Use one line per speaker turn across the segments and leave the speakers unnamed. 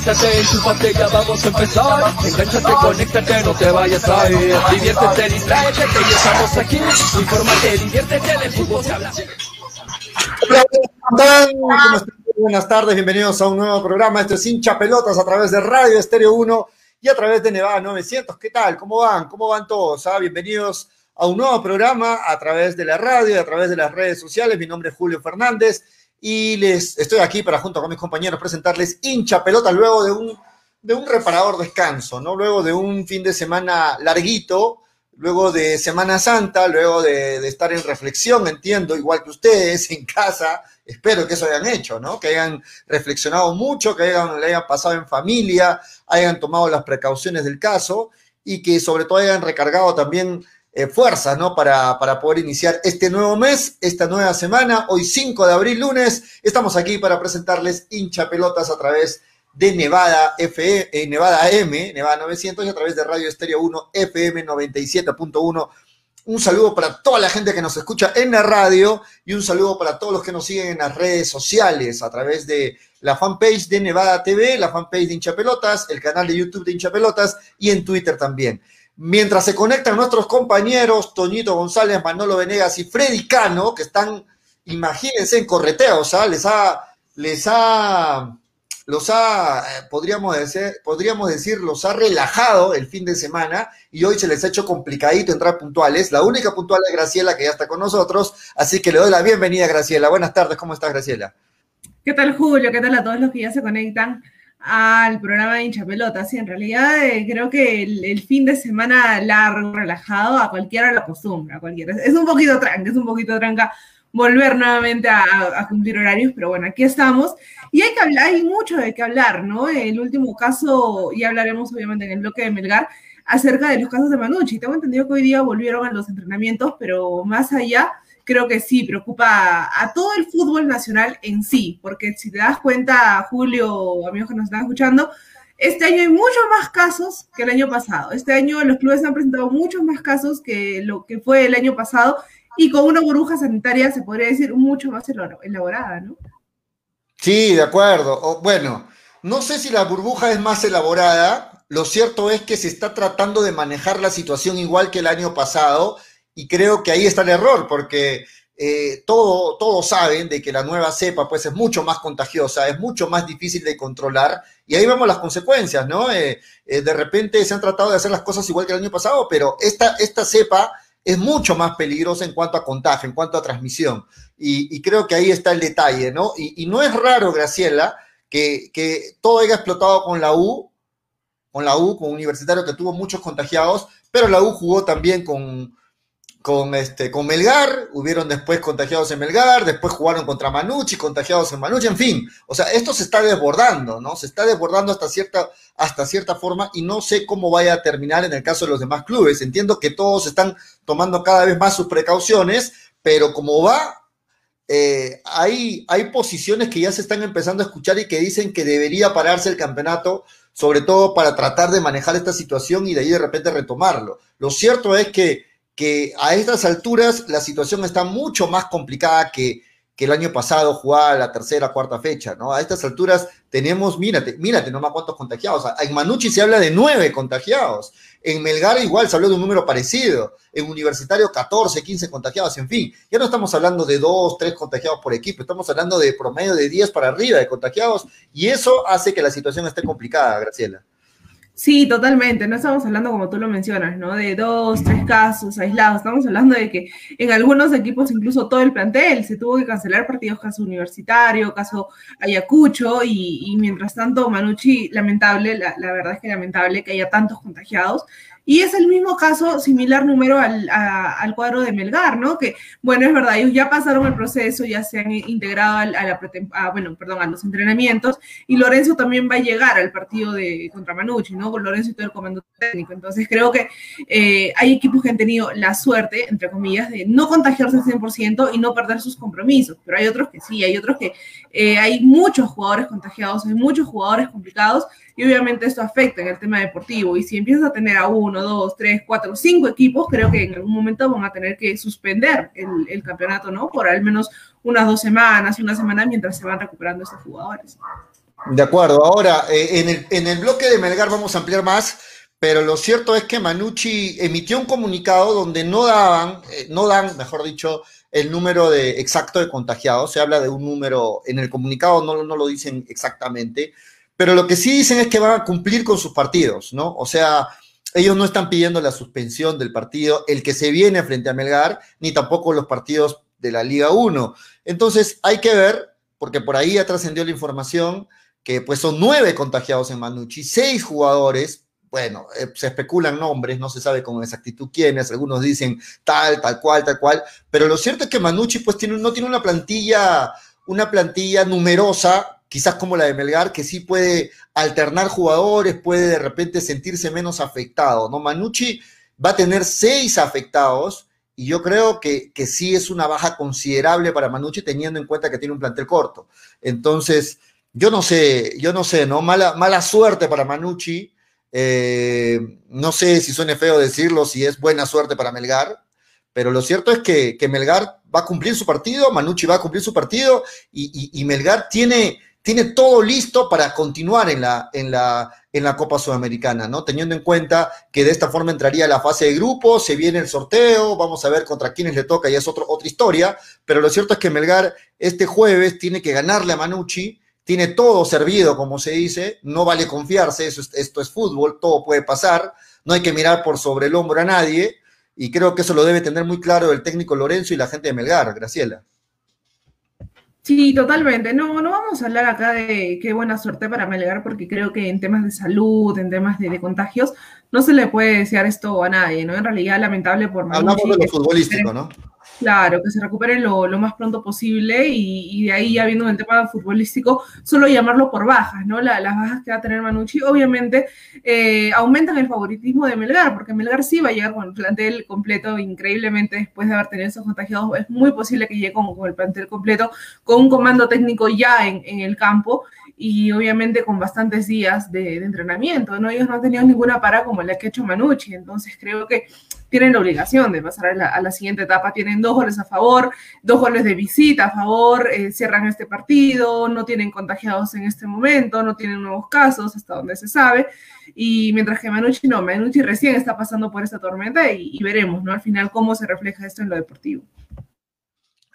Conéctate, enchúfate, ya vamos a empezar. Engánchate, conéctate, no te vayas a ir. Diviértete, distráete, que ya estamos aquí. Infórmate, diviértete, de fútbol se habla.
Buenas tardes, bienvenidos a un nuevo programa. Esto es Hincha Pelotas a través de Radio Estéreo 1 y a través de Nevada 900. ¿Qué tal? ¿Cómo van? ¿Cómo van todos? Ah, bienvenidos a un nuevo programa a través de la radio a través de las redes sociales. Mi nombre es Julio Fernández y les estoy aquí para junto con mis compañeros presentarles Hincha Pelotas luego de un, de un reparador descanso, ¿no? Luego de un fin de semana larguito, luego de Semana Santa, luego de, de estar en reflexión, entiendo, igual que ustedes en casa, espero que eso hayan hecho, ¿no? Que hayan reflexionado mucho, que hayan, le hayan pasado en familia, hayan tomado las precauciones del caso y que sobre todo hayan recargado también eh, fuerzas, ¿no? Para, para poder iniciar este nuevo mes, esta nueva semana, hoy 5 de abril, lunes, estamos aquí para presentarles hincha pelotas a través de Nevada FE, eh, Nevada M, Nevada 900 y a través de Radio Estéreo 1 FM 97.1 un saludo para toda la gente que nos escucha en la radio y un saludo para todos los que nos siguen en las redes sociales a través de la fanpage de Nevada TV, la fanpage de Hincha Pelotas, el canal de YouTube de Hincha Pelotas y en Twitter también. Mientras se conectan nuestros compañeros Toñito González, Manolo Venegas y Freddy Cano, que están, imagínense, en correteos, ¿ah? les ha, les ha los ha, eh, podríamos decir, podríamos decir, los ha relajado el fin de semana y hoy se les ha hecho complicadito entrar puntuales. La única puntual es Graciela, que ya está con nosotros, así que le doy la bienvenida, Graciela. Buenas tardes, ¿cómo estás, Graciela?
¿Qué tal, Julio? ¿Qué tal a todos los que ya se conectan al programa de hincha pelota? Sí, en realidad eh, creo que el, fin de semana largo, relajado, a cualquiera lo acostumbra, a cualquiera. Es un poquito tranca, es un poquito tranca volver nuevamente a, a, cumplir horarios, pero bueno, aquí estamos. Y hay, que hablar, hay mucho de qué hablar, ¿no? El último caso, y hablaremos obviamente en el bloque de Melgar, acerca de los casos de Manucci. Tengo entendido que hoy día volvieron a los entrenamientos, pero más allá, creo que sí, preocupa a todo el fútbol nacional en sí, porque si te das cuenta, Julio, amigos que nos están escuchando, este año hay muchos más casos que el año pasado. Este año los clubes han presentado muchos más casos que lo que fue el año pasado y con una burbuja sanitaria, se podría decir, mucho más elaborada, ¿no?
Sí, de acuerdo. O, bueno, no sé si la burbuja es más elaborada. Lo cierto es que se está tratando de manejar la situación igual que el año pasado y creo que ahí está el error porque eh, todo, todos saben de que la nueva cepa pues es mucho más contagiosa, es mucho más difícil de controlar y ahí vemos las consecuencias, ¿no? Eh, eh, de repente se han tratado de hacer las cosas igual que el año pasado, pero esta, esta cepa es mucho más peligrosa en cuanto a contagio, en cuanto a transmisión. Y, creo que ahí está el detalle, ¿no? Y, no es raro, Graciela, que, que, todo haya explotado con la U, con la U, con Universitario que tuvo muchos contagiados, pero la U jugó también con, con, este, con Melgar, hubieron después contagiados en Melgar, después jugaron contra Manucci, contagiados en Manucci, en fin, o sea, esto se está desbordando, ¿no? Se está desbordando hasta cierta, hasta cierta forma y no sé cómo vaya a terminar en el caso de los demás clubes. Entiendo que todos están tomando cada vez más sus precauciones, pero como va, eh, hay, hay posiciones que ya se están empezando a escuchar y que dicen que debería pararse el campeonato, sobre todo para tratar de manejar esta situación y de ahí de repente retomarlo. Lo cierto es que que a estas alturas la situación está mucho más complicada que, que el año pasado jugaba la tercera, cuarta fecha, ¿no? A estas alturas tenemos, mírate, mírate nomás cuántos contagiados. En Manucci se habla de nueve contagiados. En Melgar igual se habló de un número parecido. En Universitario 14, 15 contagiados, en fin. Ya no estamos hablando de dos, tres contagiados por equipo, estamos hablando de promedio de 10 para arriba de contagiados y eso hace que la situación esté complicada, Graciela.
Sí, totalmente. No estamos hablando, como tú lo mencionas, ¿no? De dos, tres casos aislados. Estamos hablando de que en algunos equipos, incluso todo el plantel, se tuvo que cancelar partidos, caso universitario, caso Ayacucho, y, y mientras tanto, Manucci, lamentable, la, la, verdad es que lamentable que haya tantos contagiados. Y es el mismo caso, similar número al, al cuadro de Melgar, ¿no? Que, bueno, es verdad, ellos ya pasaron el proceso, ya se han integrado a, la, a, bueno, perdón, a los entrenamientos, y Lorenzo también va a llegar al partido de contra Manucci, ¿no? Con Lorenzo y todo el comando técnico. Entonces, creo que eh, hay equipos que han tenido la suerte, entre comillas, de no contagiarse al 100% y no perder sus compromisos, pero hay otros que sí, hay otros que eh, hay muchos jugadores contagiados, hay muchos jugadores complicados, y obviamente esto afecta en el tema deportivo. Y si empiezas a tener a uno, dos, tres, cuatro, cinco equipos, creo que en algún momento van a tener que suspender el, campeonato, ¿no? Por al menos unas dos semanas, una semana mientras se van recuperando estos jugadores.
De acuerdo, ahora eh, en, el, en el bloque de Melgar vamos a ampliar más pero lo cierto es que Manucci emitió un comunicado donde no daban, eh, no dan, mejor dicho, el número de, exacto de contagiados. Se habla de un número, en el comunicado no, no lo dicen exactamente, pero lo que sí dicen es que van a cumplir con sus partidos, ¿no? O sea, ellos no están pidiendo la suspensión del partido, el que se viene frente a Melgar, ni tampoco los partidos de la Liga 1. Entonces, hay que ver, porque por ahí ya trascendió la información, que pues son nueve contagiados en Manucci, seis jugadores, bueno, eh, se especulan nombres, no se sabe con exactitud quiénes, algunos dicen tal, tal cual, tal cual, pero lo cierto es que Manucci pues tiene, no tiene una plantilla, una plantilla numerosa, quizás como la de Melgar, que sí puede alternar jugadores, puede de repente sentirse menos afectado, ¿no? Manucci va a tener seis afectados y yo creo que, que sí es una baja considerable para Manucci teniendo en cuenta que tiene un plantel corto. Entonces, yo no sé, yo no sé, ¿no? Mala, mala suerte para Manucci eh, no sé si suene feo decirlo, si es buena suerte para Melgar, pero lo cierto es que, Melgar va a cumplir su partido, Manucci va a cumplir su partido y, Melgar tiene, tiene, todo listo para continuar en la, en, la, en la Copa Sudamericana, ¿no? Teniendo en cuenta que de esta forma entraría la fase de grupo, se viene el sorteo, vamos a ver contra quiénes le toca y es otra historia, pero lo cierto es que Melgar este jueves tiene que ganarle a Manucci tiene todo servido, como se dice, no vale confiarse, eso esto es fútbol, todo puede pasar, no hay que mirar por sobre el hombro a nadie, y creo que eso lo debe tener muy claro el técnico Lorenzo y la gente de Melgar, Graciela.
Sí, totalmente. No, no vamos a hablar acá de qué buena suerte para Melgar, porque creo que en temas de salud, en temas de, contagios, no se le puede desear esto a nadie, ¿no? En realidad, lamentable por
Hablamos de lo futbolístico, ¿no?
Claro, que se recuperen lo, más pronto posible y, de ahí ya viendo el tema futbolístico, solo llamarlo por bajas, ¿no? las bajas que va a tener Manucci obviamente eh, aumentan el favoritismo de Melgar, porque Melgar sí va a llegar con el plantel completo increíblemente después de haber tenido esos contagiados. Es muy posible que llegue con, el plantel completo, con un comando técnico ya en, en el campo y obviamente con bastantes días de, entrenamiento, ¿no? Ellos no han tenido ninguna para como la que ha hecho Manucci, entonces creo que tienen la obligación de pasar a la, siguiente etapa. Tienen dos goles a favor, dos goles de visita a favor, eh, cierran este partido, no tienen contagiados en este momento, no tienen nuevos casos hasta donde se sabe. Y mientras que Manucci no, Manucci recién está pasando por esta tormenta y, y veremos, ¿no? Al final cómo se refleja esto en lo deportivo.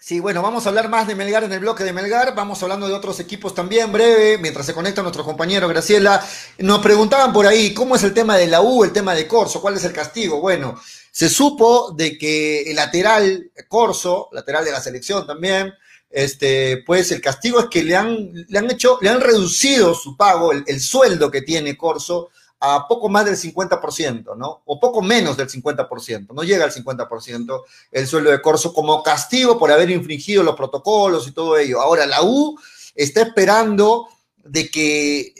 Sí, bueno, vamos a hablar más de Melgar en el bloque de Melgar, vamos hablando de otros equipos también, breve, mientras se conecta nuestro compañero Graciela. Nos preguntaban por ahí, ¿cómo es el tema de la U, el tema de Corso? ¿Cuál es el castigo? Bueno, se supo de que el lateral Corso, lateral de la selección también, este, pues el castigo es que le han, le han hecho, le han reducido su pago, el, el sueldo que tiene Corso, a poco más del 50%, ¿no? O poco menos del 50%, no llega al 50% el sueldo de Corso como castigo por haber infringido los protocolos y todo ello. Ahora, la U está esperando de que,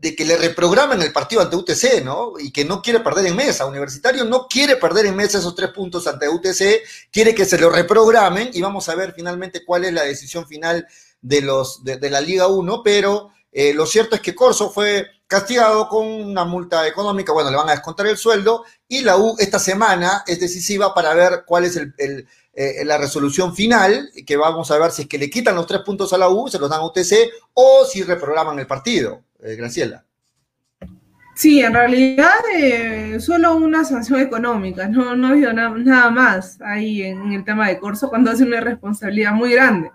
de que le reprogramen el partido ante UTC, ¿no? Y que no quiere perder en mesa. Universitario no quiere perder en mesa esos tres puntos ante UTC, quiere que se lo reprogramen y vamos a ver finalmente cuál es la decisión final de, los, de, la Liga 1, pero eh, lo cierto es que Corso fue castigado con una multa económica, bueno, le van a descontar el sueldo y la U esta semana es decisiva para ver cuál es el, eh, la resolución final, que vamos a ver si es que le quitan los tres puntos a la U, se los dan a UTC o si reprograman el partido. Eh, Graciela.
Sí, en realidad eh, solo una sanción económica, no, no ha habido nada más ahí en, el tema de Corso cuando hace una responsabilidad muy grande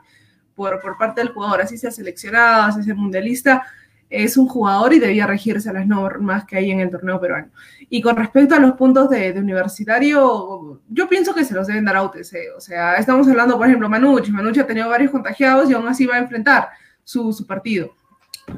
por, por parte del jugador, así sea seleccionado, así sea mundialista, es un jugador y debía regirse a las normas que hay en el torneo peruano. Y con respecto a los puntos de, universitario, yo pienso que se los deben dar a UTC. O sea, estamos hablando, por ejemplo, Manucci. Manucci ha tenido varios contagiados y aún así va a enfrentar su, su partido.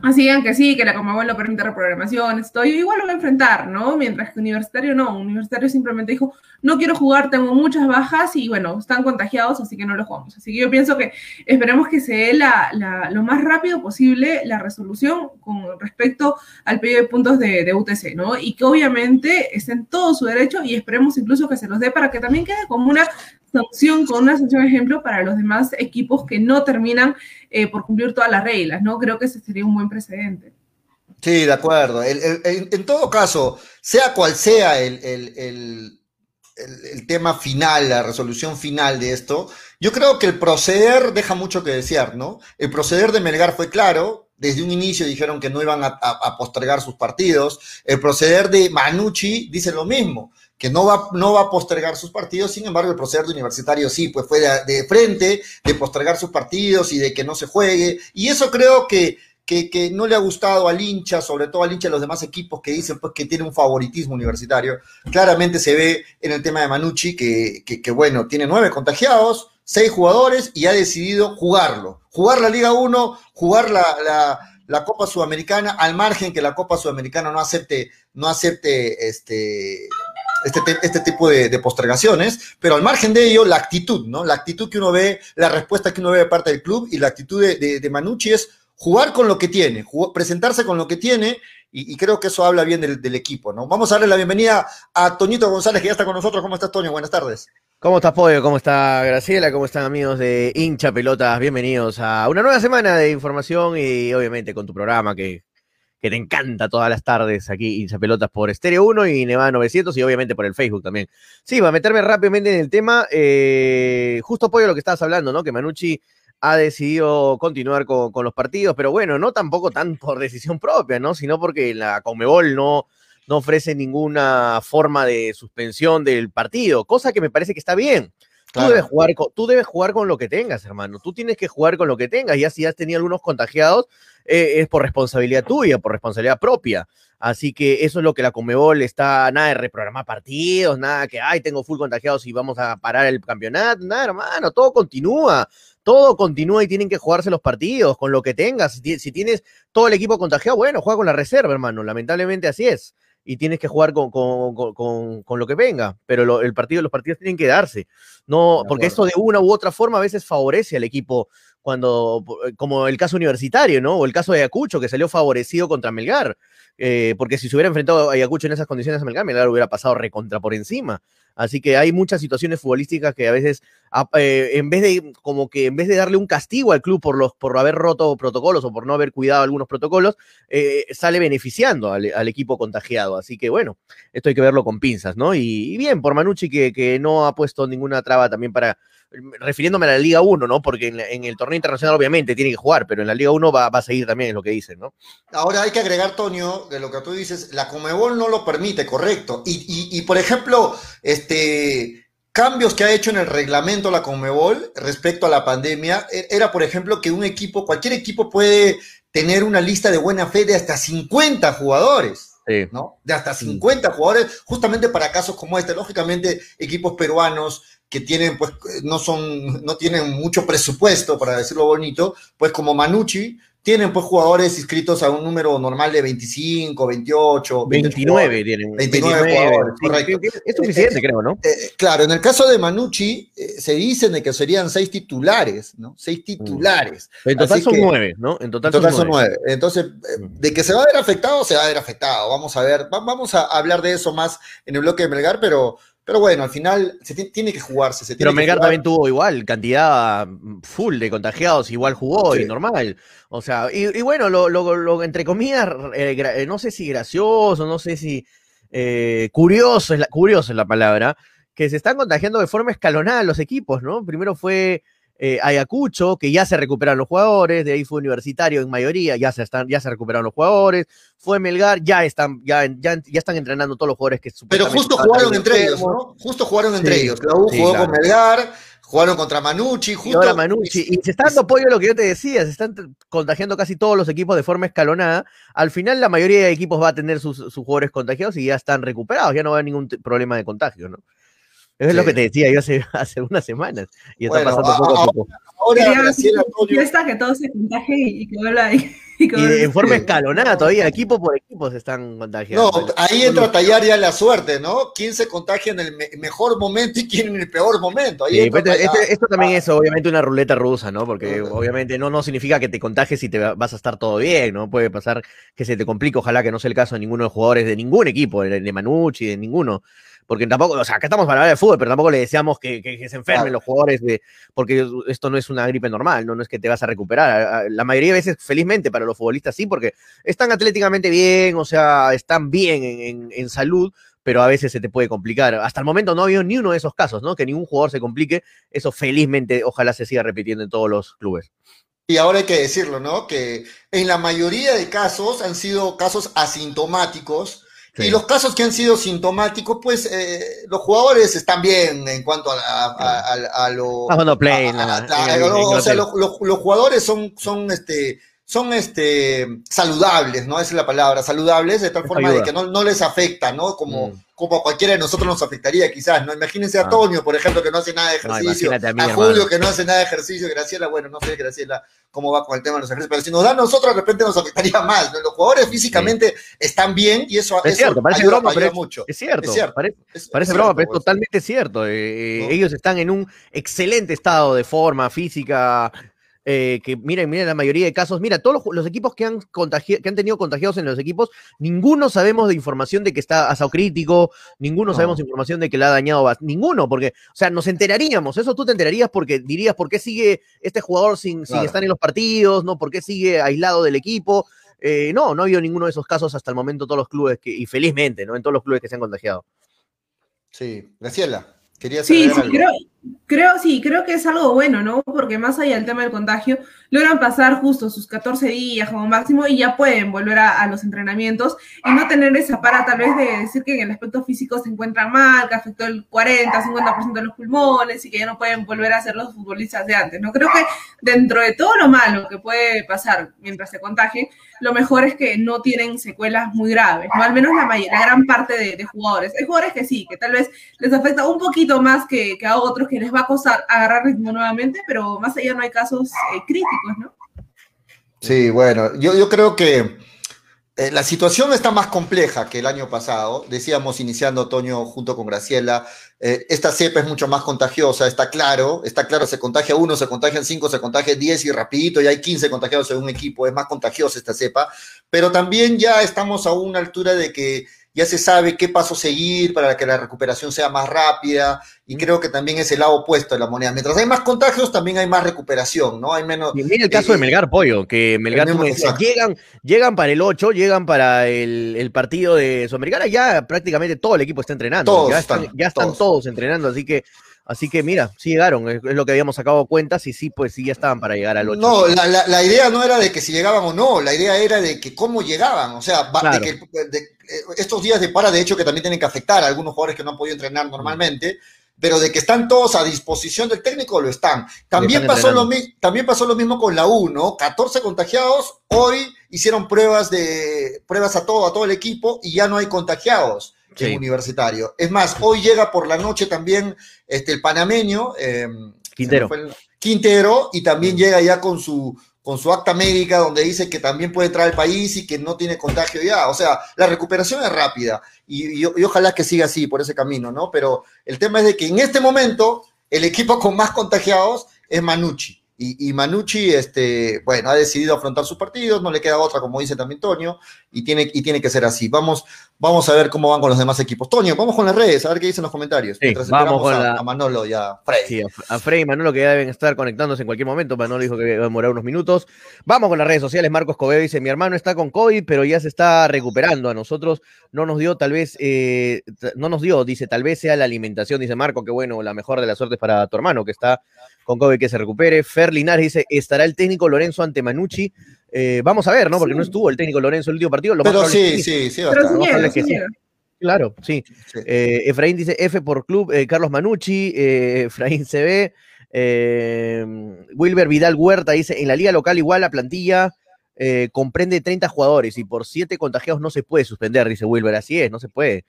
Así que sí, que la Comebol no permite reprogramación, estoy igual lo va a enfrentar, ¿no? Mientras que Universitario no, Universitario simplemente dijo, no quiero jugar, tengo muchas bajas y bueno, están contagiados, así que no lo jugamos. Así que yo pienso que esperemos que se dé la, lo más rápido posible la resolución con respecto al pedido de puntos de, de UTC, ¿no? Y que obviamente esté en todo su derecho y esperemos incluso que se los dé para que también quede como una sanción, con una sanción ejemplo para los demás equipos que no terminan eh, por cumplir todas las reglas, ¿no? Creo que ese sería un buen precedente.
Sí, de acuerdo. en todo caso, sea cual sea el, tema final, la resolución final de esto, yo creo que el proceder deja mucho que desear, ¿no? El proceder de Melgar fue claro, desde un inicio dijeron que no iban a, postergar sus partidos, el proceder de Manucci dice lo mismo, que no va, no va a postergar sus partidos, sin embargo el proceder de Universitario sí, pues fue de, frente, de postergar sus partidos y de que no se juegue, y eso creo que que, no le ha gustado al hincha, sobre todo al hincha de los demás equipos que dicen pues, que tiene un favoritismo universitario. Claramente se ve en el tema de Manucci que, que, bueno, tiene nueve contagiados, seis jugadores y ha decidido jugarlo. Jugar la Liga 1, jugar la, la, Copa Sudamericana, al margen que la Copa Sudamericana no acepte, no acepte este, este, este, tipo de, postergaciones, pero al margen de ello, la actitud, ¿no? La actitud que uno ve, la respuesta que uno ve de parte del club y la actitud de, de, de Manucci es jugar con lo que tiene, presentarse con lo que tiene, y, creo que eso habla bien del, equipo, ¿no? Vamos a darle la bienvenida a Toñito González, que ya está con nosotros. ¿Cómo estás, Toño? Buenas tardes.
¿Cómo estás, Pollo? ¿Cómo está Graciela? ¿Cómo están, amigos de Hincha Pelotas? Bienvenidos a una nueva semana de información y, obviamente, con tu programa que, que te encanta todas las tardes aquí, Hincha Pelotas por Estéreo 1 y Nevada 900 y, obviamente, por el Facebook también. Sí, va a meterme rápidamente en el tema. Eh, justo, Pollo, lo que estabas hablando, ¿no? Que Manucci ha decidido continuar con, los partidos, pero bueno, no tampoco tan por decisión propia, ¿no? Sino porque la Conmebol no, no ofrece ninguna forma de suspensión del partido, cosa que me parece que está bien. Tú, debes jugar con, tú debes jugar con lo que tengas, hermano. Tú tienes que jugar con lo que tengas. Ya si has tenido algunos contagiados, eh, es por responsabilidad tuya, por responsabilidad propia. Así que eso es lo que la Conmebol está, nada de reprogramar partidos, nada que, ay, tengo full contagiados y vamos a parar el campeonato, nada, hermano, todo continúa todo continúa y tienen que jugarse los partidos con lo que tengas. Si, tienes todo el equipo contagiado, bueno, juega con la reserva, hermano. Lamentablemente así es. Y tienes que jugar con, con, lo que venga. Pero el partido, los partidos tienen que darse. No, porque esto de una u otra forma a veces favorece al equipo cuando, como el caso universitario, ¿no? O el caso de Ayacucho, que salió favorecido contra Melgar. Eh, porque si se hubiera enfrentado a Ayacucho en esas condiciones a Melgar, Melgar hubiera pasado recontra por encima. Así que hay muchas situaciones futbolísticas que a veces, eh, en vez de, como que en vez de darle un castigo al club por, los, por haber roto protocolos o por no haber cuidado algunos protocolos, eh, sale beneficiando al, equipo contagiado. Así que bueno, esto hay que verlo con pinzas, ¿no? Y, bien, por Manucci que, que no ha puesto ninguna traba también para, refiriéndome a la Liga 1, ¿no? Porque en, el torneo internacional obviamente tiene que jugar, pero en la Liga 1 va, a seguir también, es lo que dicen, ¿no?
Ahora hay que agregar, Toño, de lo que tú dices, la Comebol no lo permite, correcto. Y, por ejemplo, este cambios que ha hecho en el reglamento la Comebol respecto a la pandemia, e, era, por ejemplo, que un equipo, cualquier equipo puede tener una lista de buena fe de hasta 50 jugadores. ¿no? De hasta 50 jugadores, justamente para casos como este. Lógicamente, equipos peruanos que tienen, pues, no son, no tienen mucho presupuesto, para decirlo bonito, pues como Manucci, tienen pues jugadores inscritos a un número normal de 25, 28,
29 tienen.
29, jugadores, correcto.
Es suficiente, creo, ¿no?
Eh, eh, claro, en el caso de Manucci, eh, se dicen de que serían seis titulares, ¿no? Seis mm. titulares.
En total son nueve, ¿no?
En total, son, nueve. Entonces, mm. de que se va a ver afectado, se va a ver afectado. Vamos a ver, vamos a hablar de eso más en el bloque de Melgar, pero pero bueno, al final se tiene que jugarse. Se
Pero Melgar también tuvo igual, cantidad full de contagiados, igual jugó y normal. O sea, y, bueno, lo, lo, entre comillas, eh, eh, no sé si gracioso, no sé si eh, curioso, es la, curioso es la palabra, que se están contagiando de forma escalonada los equipos, ¿no? Primero fue eh, Ayacucho, que ya se recuperaron los jugadores, de ahí fue Universitario en mayoría, ya se, están, ya se recuperaron los jugadores, fue Melgar, ya están, ya, ya, están entrenando todos los jugadores que
Pero justo jugaron entre ellos, ¿no? Justo jugaron entre ellos. La U jugó con Melgar, jugaron contra Manucci, justo.
Y, Manucci. y se está dando apoyo a lo que yo te decía, se están contagiando casi todos los equipos de forma escalonada. Al final, la mayoría de equipos va a tener sus, sus jugadores contagiados y ya están recuperados, ya no va a haber ningún problema de contagio, ¿no? Es lo que te decía yo hace, hace unas semanas. Y está pasando poco a poco.
Ahora, está que todo se contagie y que vuelva ahí.
Y, en forma escalonada todavía, equipo por equipo se están contagiando.
No, ahí entra a tallar ya la suerte, ¿no? ¿Quién se contagia en el mejor momento y quién en el peor momento? Ahí
este, esto también es obviamente una ruleta rusa, ¿no? Porque obviamente no, no significa que te contagies y te vas a estar todo bien, ¿no? Puede pasar que se te complique, ojalá que no sea el caso de ninguno de los jugadores de ningún equipo, de Manucci, de ninguno porque tampoco, o sea, acá estamos para hablar de fútbol, pero tampoco le deseamos que, que, se enfermen los jugadores, de, porque esto no es una gripe normal, ¿no? no es que te vas a recuperar. La mayoría de veces, felizmente, para los futbolistas sí, porque están atléticamente bien, o sea, están bien en, en, salud, pero a veces se te puede complicar. Hasta el momento no ha habido ni uno de esos casos, ¿no? Que ningún jugador se complique. Eso felizmente, ojalá se siga repitiendo en todos los clubes.
Y ahora hay que decirlo, ¿no? Que en la mayoría de casos han sido casos asintomáticos y los casos que han sido sintomáticos, pues eh, los jugadores están bien en cuanto a, a, a, lo.
play,
o sea, los, los, jugadores son, son este son este, saludables, ¿no? Esa es la palabra, saludables, de tal forma de que no, no, les afecta, ¿no? Como, mm. como a cualquiera de nosotros nos afectaría quizás, ¿no? Imagínense a ah. Toño, por ejemplo, que no hace nada de ejercicio, a, Julio que no hace nada de ejercicio, Graciela, bueno, no sé, Graciela, cómo va con el tema de los ejercicios, pero si nos da a nosotros, de repente nos afectaría más, ¿no? Los jugadores físicamente están bien y eso,
es cierto, parece broma, pero mucho. Es cierto, parece, broma, pero es totalmente cierto. Eh, ellos están en un excelente estado de forma física, eh, que miren, miren la mayoría de casos, mira, todos los, equipos que han, que han tenido contagiados en los equipos, ninguno sabemos de información de que está asado crítico, ninguno sabemos información de que le ha dañado, ninguno, porque, o sea, nos enteraríamos, eso tú te enterarías porque dirías, ¿por qué sigue este jugador sin, sin estar en los partidos? ¿No? ¿Por qué sigue aislado del equipo? Eh, no, no ha habido ninguno de esos casos hasta el momento todos los clubes, que, y felizmente, ¿no? En todos los clubes que se han contagiado.
Sí, Graciela. Quería
sí, sí, creo, creo, sí, creo que es algo bueno, ¿no? Porque más allá del tema del contagio, logran pasar justo sus 14 días como máximo y ya pueden volver a, los entrenamientos y no tener esa para tal vez de decir que en el aspecto físico se encuentran mal, que afectó el 40, 50% de los pulmones y que ya no pueden volver a ser los futbolistas de antes, ¿no? Creo que dentro de todo lo malo que puede pasar mientras se contagien, lo mejor es que no tienen secuelas muy graves, ¿no? Al menos la, la gran parte de, jugadores. Hay jugadores que sí, que tal vez les afecta un poquito más que, que a otros que les va a costar agarrar ritmo nuevamente, pero más allá no hay casos eh, críticos, ¿no?
Sí, bueno, yo, yo creo que eh, la situación está más compleja que el año pasado. Decíamos, iniciando otoño junto con Graciela, eh, esta cepa es mucho más contagiosa, está claro, está claro, se contagia uno, se contagian cinco, se contagia diez y rapidito, ya hay 15 contagiados en un equipo, es más contagiosa esta cepa, pero también ya estamos a una altura de que ya se sabe qué paso seguir para que la recuperación sea más rápida y creo que también es el lado opuesto de la moneda. Mientras hay más contagios, también hay más recuperación, ¿no? Hay menos...
Y mira el caso de eh, Melgar Pollo, que Melgar llegan, llegan para el 8, llegan para el, partido de Sudamericana, ya prácticamente todo el equipo está entrenando.
Todos
ya
están,
ya están todos entrenando, así que Así que mira, sí llegaron, es, lo que habíamos sacado cuentas y sí, pues sí ya estaban para llegar al 8.
No, la, idea no era de que si llegaban o no, la idea era de que cómo llegaban, o sea, de que, eh, estos días de para, de hecho, que también tienen que afectar a algunos jugadores que no han podido entrenar normalmente, pero de que están todos a disposición del técnico, lo están. También, pasó, lo, también pasó lo mismo con la U, ¿no? 14 contagiados, hoy hicieron pruebas, de, pruebas a todo, a todo el equipo y ya no hay contagiados universitario. Es más, hoy llega por la noche también este, el panameño, em,
Quintero.
Quintero, y también llega ya con su, con su acta médica donde dice que también puede entrar al país y que no tiene contagio ya. O sea, la recuperación es rápida y, y, ojalá que siga así por ese camino, ¿no? Pero el tema es de que en este momento el equipo con más contagiados es Manucci. Y, Manucci, este, bueno, ha decidido afrontar sus partidos, no le queda otra, como dice también Toño, y tiene, y tiene que ser así. Vamos, vamos a ver cómo van con los demás equipos. Toño, vamos con las redes, a ver qué dicen los comentarios.
vamos con
a, Manolo y a Frey.
Sí, a, Frey y Manolo que ya deben estar conectándose en cualquier momento. Manolo dijo que va a demorar unos minutos. Vamos con las redes sociales. Marcos Cobedo dice: Mi hermano está con COVID, pero ya se está recuperando. A nosotros no nos dio, tal vez, eh, no nos dio, dice, tal vez sea la alimentación. Dice Marco, que bueno, la mejor de las suertes para tu hermano que está con COVID que se recupere. Fer Linares dice, ¿estará el técnico Lorenzo ante Manucci? Eh, vamos a ver, ¿no? Porque no estuvo el técnico Lorenzo el último partido. Lo
Pero sí, sí, sí,
Claro, sí. Eh, Efraín dice F por club, eh, Carlos Manucci, Efraín CB, Wilber Vidal Huerta dice, en la liga local igual la plantilla comprende 30 jugadores y por 7 contagiados no se puede suspender, dice Wilber, así es, no se puede.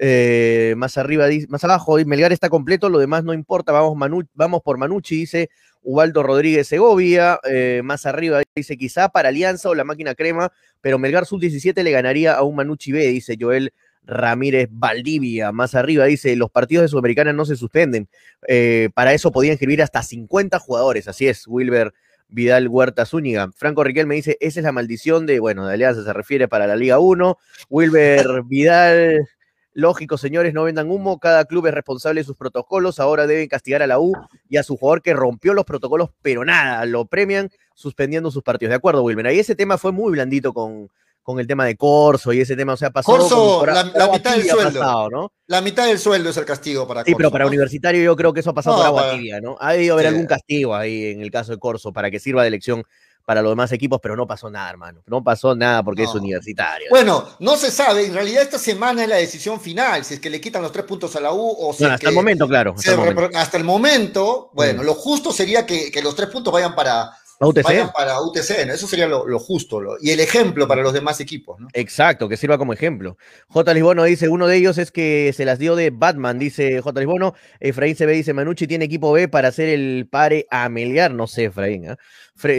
Eh, más arriba, más abajo, Melgar está completo, lo demás no importa, vamos, vamos por Manucci, dice Ubaldo Rodríguez Segovia. Eh, más arriba dice quizá para Alianza o la máquina crema, pero Melgar sub-17 le ganaría a un Manucci B, dice Joel Ramírez Valdivia. Más arriba dice, los partidos de Sudamericana no se suspenden. Eh, para eso podían escribir hasta 50 jugadores. Así es, Wilber Vidal Huerta Zúñiga. Franco Riquel me dice, esa es la maldición de, bueno, de Alianza se refiere para la Liga 1. Wilber Vidal Lógico, señores, no vendan humo, cada club es responsable de sus protocolos, ahora deben castigar a la U y a su jugador que rompió los protocolos, pero nada, lo premian suspendiendo sus partidos. De acuerdo, Wilmer. Ahí ese tema fue muy blandito con, con el tema de Corso y ese tema, o sea, pasó
Corso, la, mitad del sueldo. ¿no? La mitad del sueldo es el castigo para
Sí, pero para Universitario yo creo que eso ha pasado por agua tibia, ¿no? Ha debido haber algún castigo ahí en el caso de Corso para que sirva de elección para los demás equipos, pero no pasó nada, hermano. No pasó nada porque es universitario.
Bueno, no se sabe. En realidad, esta semana es la decisión final. Si es que le quitan los tres puntos a la U o si.
hasta el momento, claro.
Hasta, el momento. bueno, mm. lo justo sería que, los tres puntos vayan para, Vayan para UTC, eso sería lo, justo y el ejemplo para los demás equipos. ¿no?
Exacto, que sirva como ejemplo. J. Lisbono dice, uno de ellos es que se las dio de Batman, dice J. Lisbono. Efraín CB dice, Manucci tiene equipo B para hacer el pare a Melgar, no sé, Efraín. ¿eh?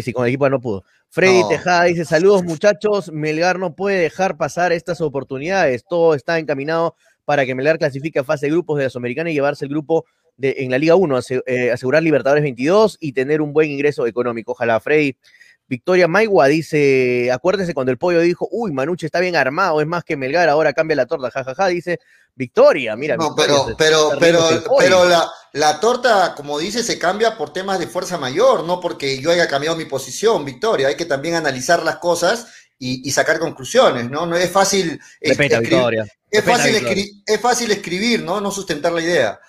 si con el equipo A no pudo. Freddy Tejada dice: Saludos, muchachos. Melgar no puede dejar pasar estas oportunidades. Todo está encaminado para que Melgar clasifique a fase de grupos de la Sudamericana y llevarse el grupo de, en la Liga 1, eh, asegurar Libertadores 22 y tener un buen ingreso económico. Ojalá, Freddy. Victoria Maigua dice, acuérdense cuando el pollo dijo, uy, Manuche está bien armado, es más que Melgar, ahora cambia la torta, jajaja, dice, Victoria, mira.
No, pero, pero, pero, pero la, la, torta, como dice, se cambia por temas de fuerza mayor, no porque yo haya cambiado mi posición, Victoria, hay que también analizar las cosas y, sacar conclusiones, ¿no? No es fácil,
Victoria.
Es, fácil es fácil escribir, ¿no? No sustentar la idea.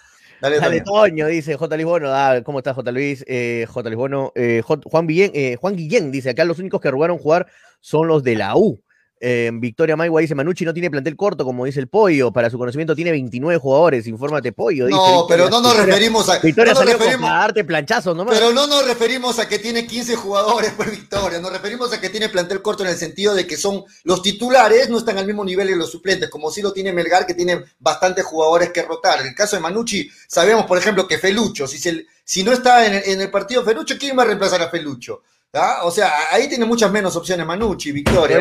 Dale, Toño. dice J. Lisbono. Ah, ¿Cómo estás, J. Luis? Eh, J. Lisbono. Eh, Juan, Guillén, eh, Juan Guillén dice: Acá los únicos que robaron jugar son los de la U. Victoria Maigua dice, Manucci no tiene plantel corto, como dice el Pollo, para su conocimiento tiene 29 jugadores, infórmate Pollo.
no, pero no nos referimos a...
Victoria no referimos, a darte planchazos ¿no?
Pero no nos referimos a que tiene 15 jugadores por Victoria, nos referimos a que tiene plantel corto en el sentido de que son los titulares, no están al mismo nivel que los suplentes, como si lo tiene Melgar, que tiene bastantes jugadores que rotar. En el caso de Manucci, sabemos, por ejemplo, que Felucho, si, si no está en el, en el partido Felucho, ¿quién va a reemplazar a Felucho? ¿Ah? O sea, ahí tiene muchas menos opciones Manucci, Victoria.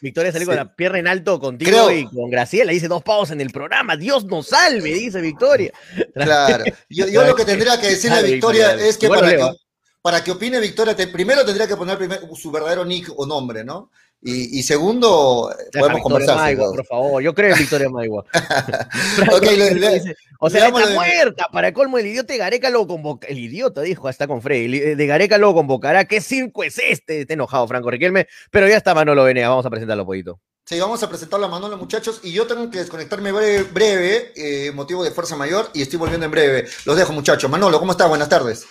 Victoria salió, con la pierna en alto contigo y con Graciela. Dice dos pavos en el programa. Dios nos salve, dice Victoria.
Claro. Yo, lo que tendría que decirle a Victoria es que para, que para, que opine Victoria, primero tendría que poner su verdadero nick o nombre, ¿no? Y, segundo, podemos conversar.
por favor, yo creo en Victoria Maigua. o sea, está muerta. Para el colmo, el idiota de Gareca lo convoca. El idiota dijo, está con Freddy. De Gareca lo convocará. ¿Qué circo es este? Está enojado Franco Riquelme. Pero ya está Manolo Venea. Vamos a presentarlo, poquito.
Sí, vamos a presentarlo a Manolo, muchachos. Y yo tengo que desconectarme breve, breve eh, motivo de fuerza mayor. Y estoy volviendo en breve. Los dejo, muchachos. Manolo, ¿cómo estás? Buenas tardes.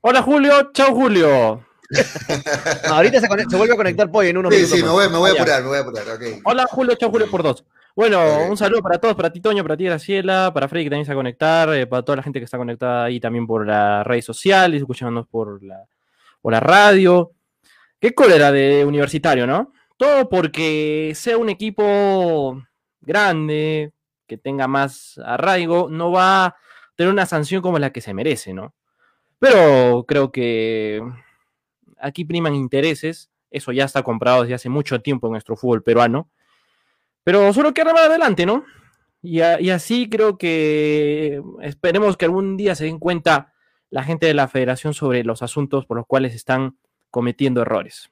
Hola, Julio. Chao, Julio
ahorita se, vuelve a conectar Pollo en unos
sí, Sí, me voy, me voy a apurar, me voy a apurar,
Hola Julio, chao Julio por dos. Bueno, un saludo para todos, para ti Toño, para ti Graciela, para Freddy que también se va a conectar, eh, para toda la gente que está conectada ahí también por las redes sociales, escuchándonos por la, por la radio. Qué cólera de universitario, ¿no? Todo porque sea un equipo grande, que tenga más arraigo, no va a tener una sanción como la que se merece, ¿no? Pero creo que aquí priman intereses, eso ya está comprado desde hace mucho tiempo en nuestro fútbol peruano, pero solo queda más adelante, ¿no? Y, así creo que esperemos que algún día se den cuenta la gente de la federación sobre los asuntos por los cuales están cometiendo errores.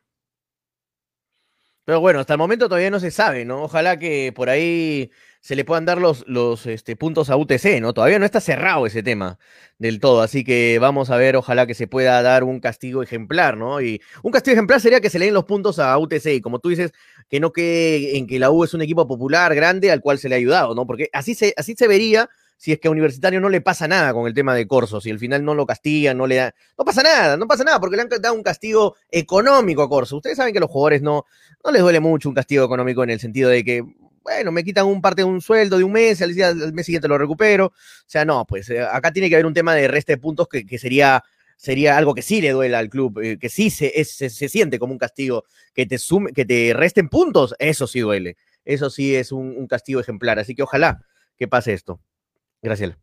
Pero bueno, hasta el momento todavía no se sabe, ¿no? Ojalá que por ahí se le puedan dar los, los este, puntos a UTC, ¿no? Todavía no está cerrado ese tema del todo, así que vamos a ver, ojalá que se pueda dar un castigo ejemplar, ¿no? Y un castigo ejemplar sería que se le den los puntos a UTC, y como tú dices, que no quede en que la U es un equipo popular, grande, al cual se le ha ayudado, ¿no? Porque así se, así se vería si es que a Universitario no le pasa nada con el tema de Corso, si al final no lo castigan, no le da, no pasa nada, no pasa nada, porque le han dado un castigo económico a Corso. Ustedes saben que a los jugadores no, no les duele mucho un castigo económico en el sentido de que, bueno, me quitan un parte de un sueldo de un mes, al, mes siguiente lo recupero. O sea, no, pues eh, acá tiene que haber un tema de resta de puntos que, sería, sería algo que sí le duela al club, eh, que sí se, se, siente como un castigo, que te, sume, que te resten puntos, eso sí duele. Eso sí es un, castigo ejemplar. Así que ojalá que pase esto. Gracias.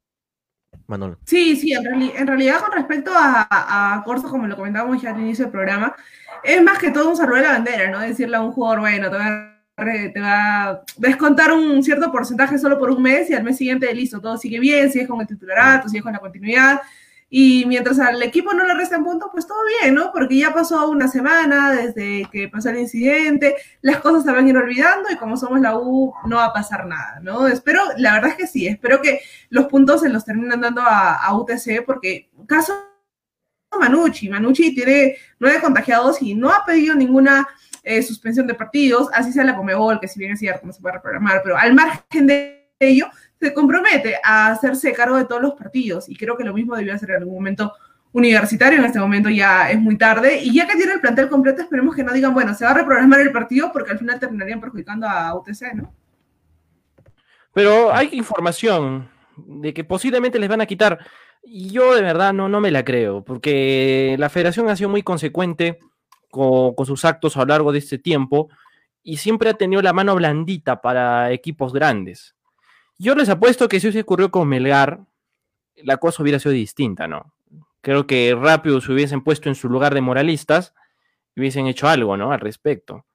Manolo.
Sí, sí, en, realidad con respecto a, a como lo comentábamos ya al inicio del programa, es más que todo un saludo de la bandera, ¿no? Decirle a un jugador, bueno, te va a te va a descontar un cierto porcentaje solo por un mes y al mes siguiente listo, todo sigue bien, sigues con el titularato, sigues con la continuidad. Y mientras al equipo no le resten puntos, pues todo bien, ¿no? Porque ya pasó una semana desde que pasó el incidente, las cosas se van a ir olvidando y como somos la U no va a pasar nada, ¿no? Espero, la verdad es que sí, espero que los puntos se los terminen dando a, a UTC porque caso Manucci, Manucci tiene nueve contagiados y no ha pedido ninguna eh, suspensión de partidos, así sea la Comebol, que si bien es cierto no se puede reprogramar, pero al margen de ello, se compromete a hacerse cargo de todos los partidos y creo que lo mismo debió hacer en algún momento universitario, en este momento ya es muy tarde y ya que tiene el plantel completo esperemos que no digan, bueno, se va a reprogramar el partido porque al final terminarían perjudicando a UTC, ¿no?
Pero hay información de que posiblemente les van a quitar yo de verdad no, no me la creo, porque la federación ha sido muy consecuente con, sus actos a lo largo de este tiempo y siempre ha tenido la mano blandita para equipos grandes. Yo les apuesto que si eso ocurrió con Melgar, la cosa hubiera sido distinta, ¿no? Creo que rápido se hubiesen puesto en su lugar de moralistas y hubiesen hecho algo, ¿no? Al respecto.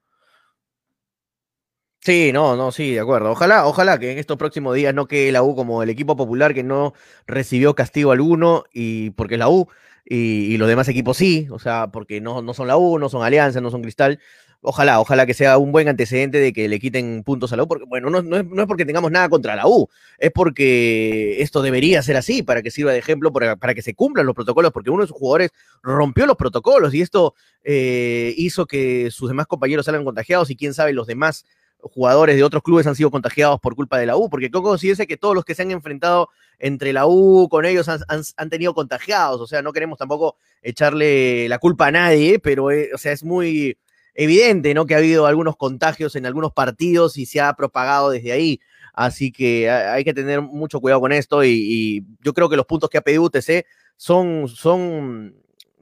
Sí, no, no, sí, de acuerdo. Ojalá, ojalá que en estos próximos días no quede la U como el equipo popular que no recibió castigo alguno y porque la U y, los demás equipos sí, o sea, porque no, no son la U, no son Alianza, no son Cristal. Ojalá, ojalá que sea un buen antecedente de que le quiten puntos a la U, porque bueno, no, no, es, no es porque tengamos nada contra la U, es porque esto debería ser así, para que sirva de ejemplo, para, para que se cumplan los protocolos, porque uno de sus jugadores rompió los protocolos y esto eh, hizo que sus demás compañeros salgan contagiados y quién sabe los demás jugadores de otros clubes han sido contagiados por culpa de la U, porque Coco dice que todos los que se han enfrentado entre la U con ellos han, han, tenido contagiados, o sea, no queremos tampoco echarle la culpa a nadie, pero eh, o sea, es muy evidente, ¿no? Que ha habido algunos contagios en algunos partidos y se ha propagado desde ahí. Así que hay que tener mucho cuidado con esto y, y yo creo que los puntos que ha pedido UTC son, son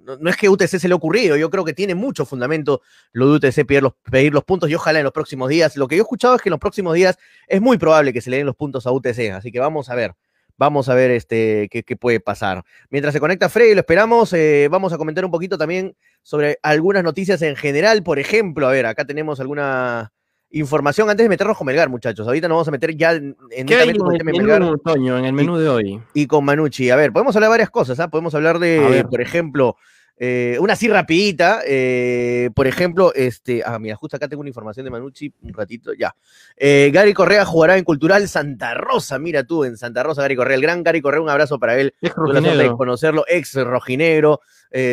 no, no, es que UTC se le ha ocurrido, yo creo que tiene mucho fundamento lo de UTC pedir los, pedir los, puntos y ojalá en los próximos días. Lo que yo he escuchado es que en los próximos días es muy probable que se le den los puntos a UTC, así que vamos a ver. Vamos a ver este, qué, qué puede pasar. Mientras se conecta Freddy, lo esperamos, eh, vamos a comentar un poquito también sobre algunas noticias en general. Por ejemplo, a ver, acá tenemos alguna información antes de meternos con Melgar, muchachos. Ahorita nos vamos a meter ya en,
en ¿Qué hay en el, menú, Toño, en el menú
y,
de hoy.
Y con Manucci. A ver, podemos hablar de varias cosas. ¿ah? Podemos hablar de, por ejemplo, eh, una así rapidita, eh, por ejemplo, este, ah, mira, justo acá tengo una información de Manucci, un ratito, ya. Eh, Gary Correa jugará en Cultural Santa Rosa, mira tú, en Santa Rosa, Gary Correa, el gran Gary Correa, un abrazo para él,
la
de conocerlo, ex rojinegro,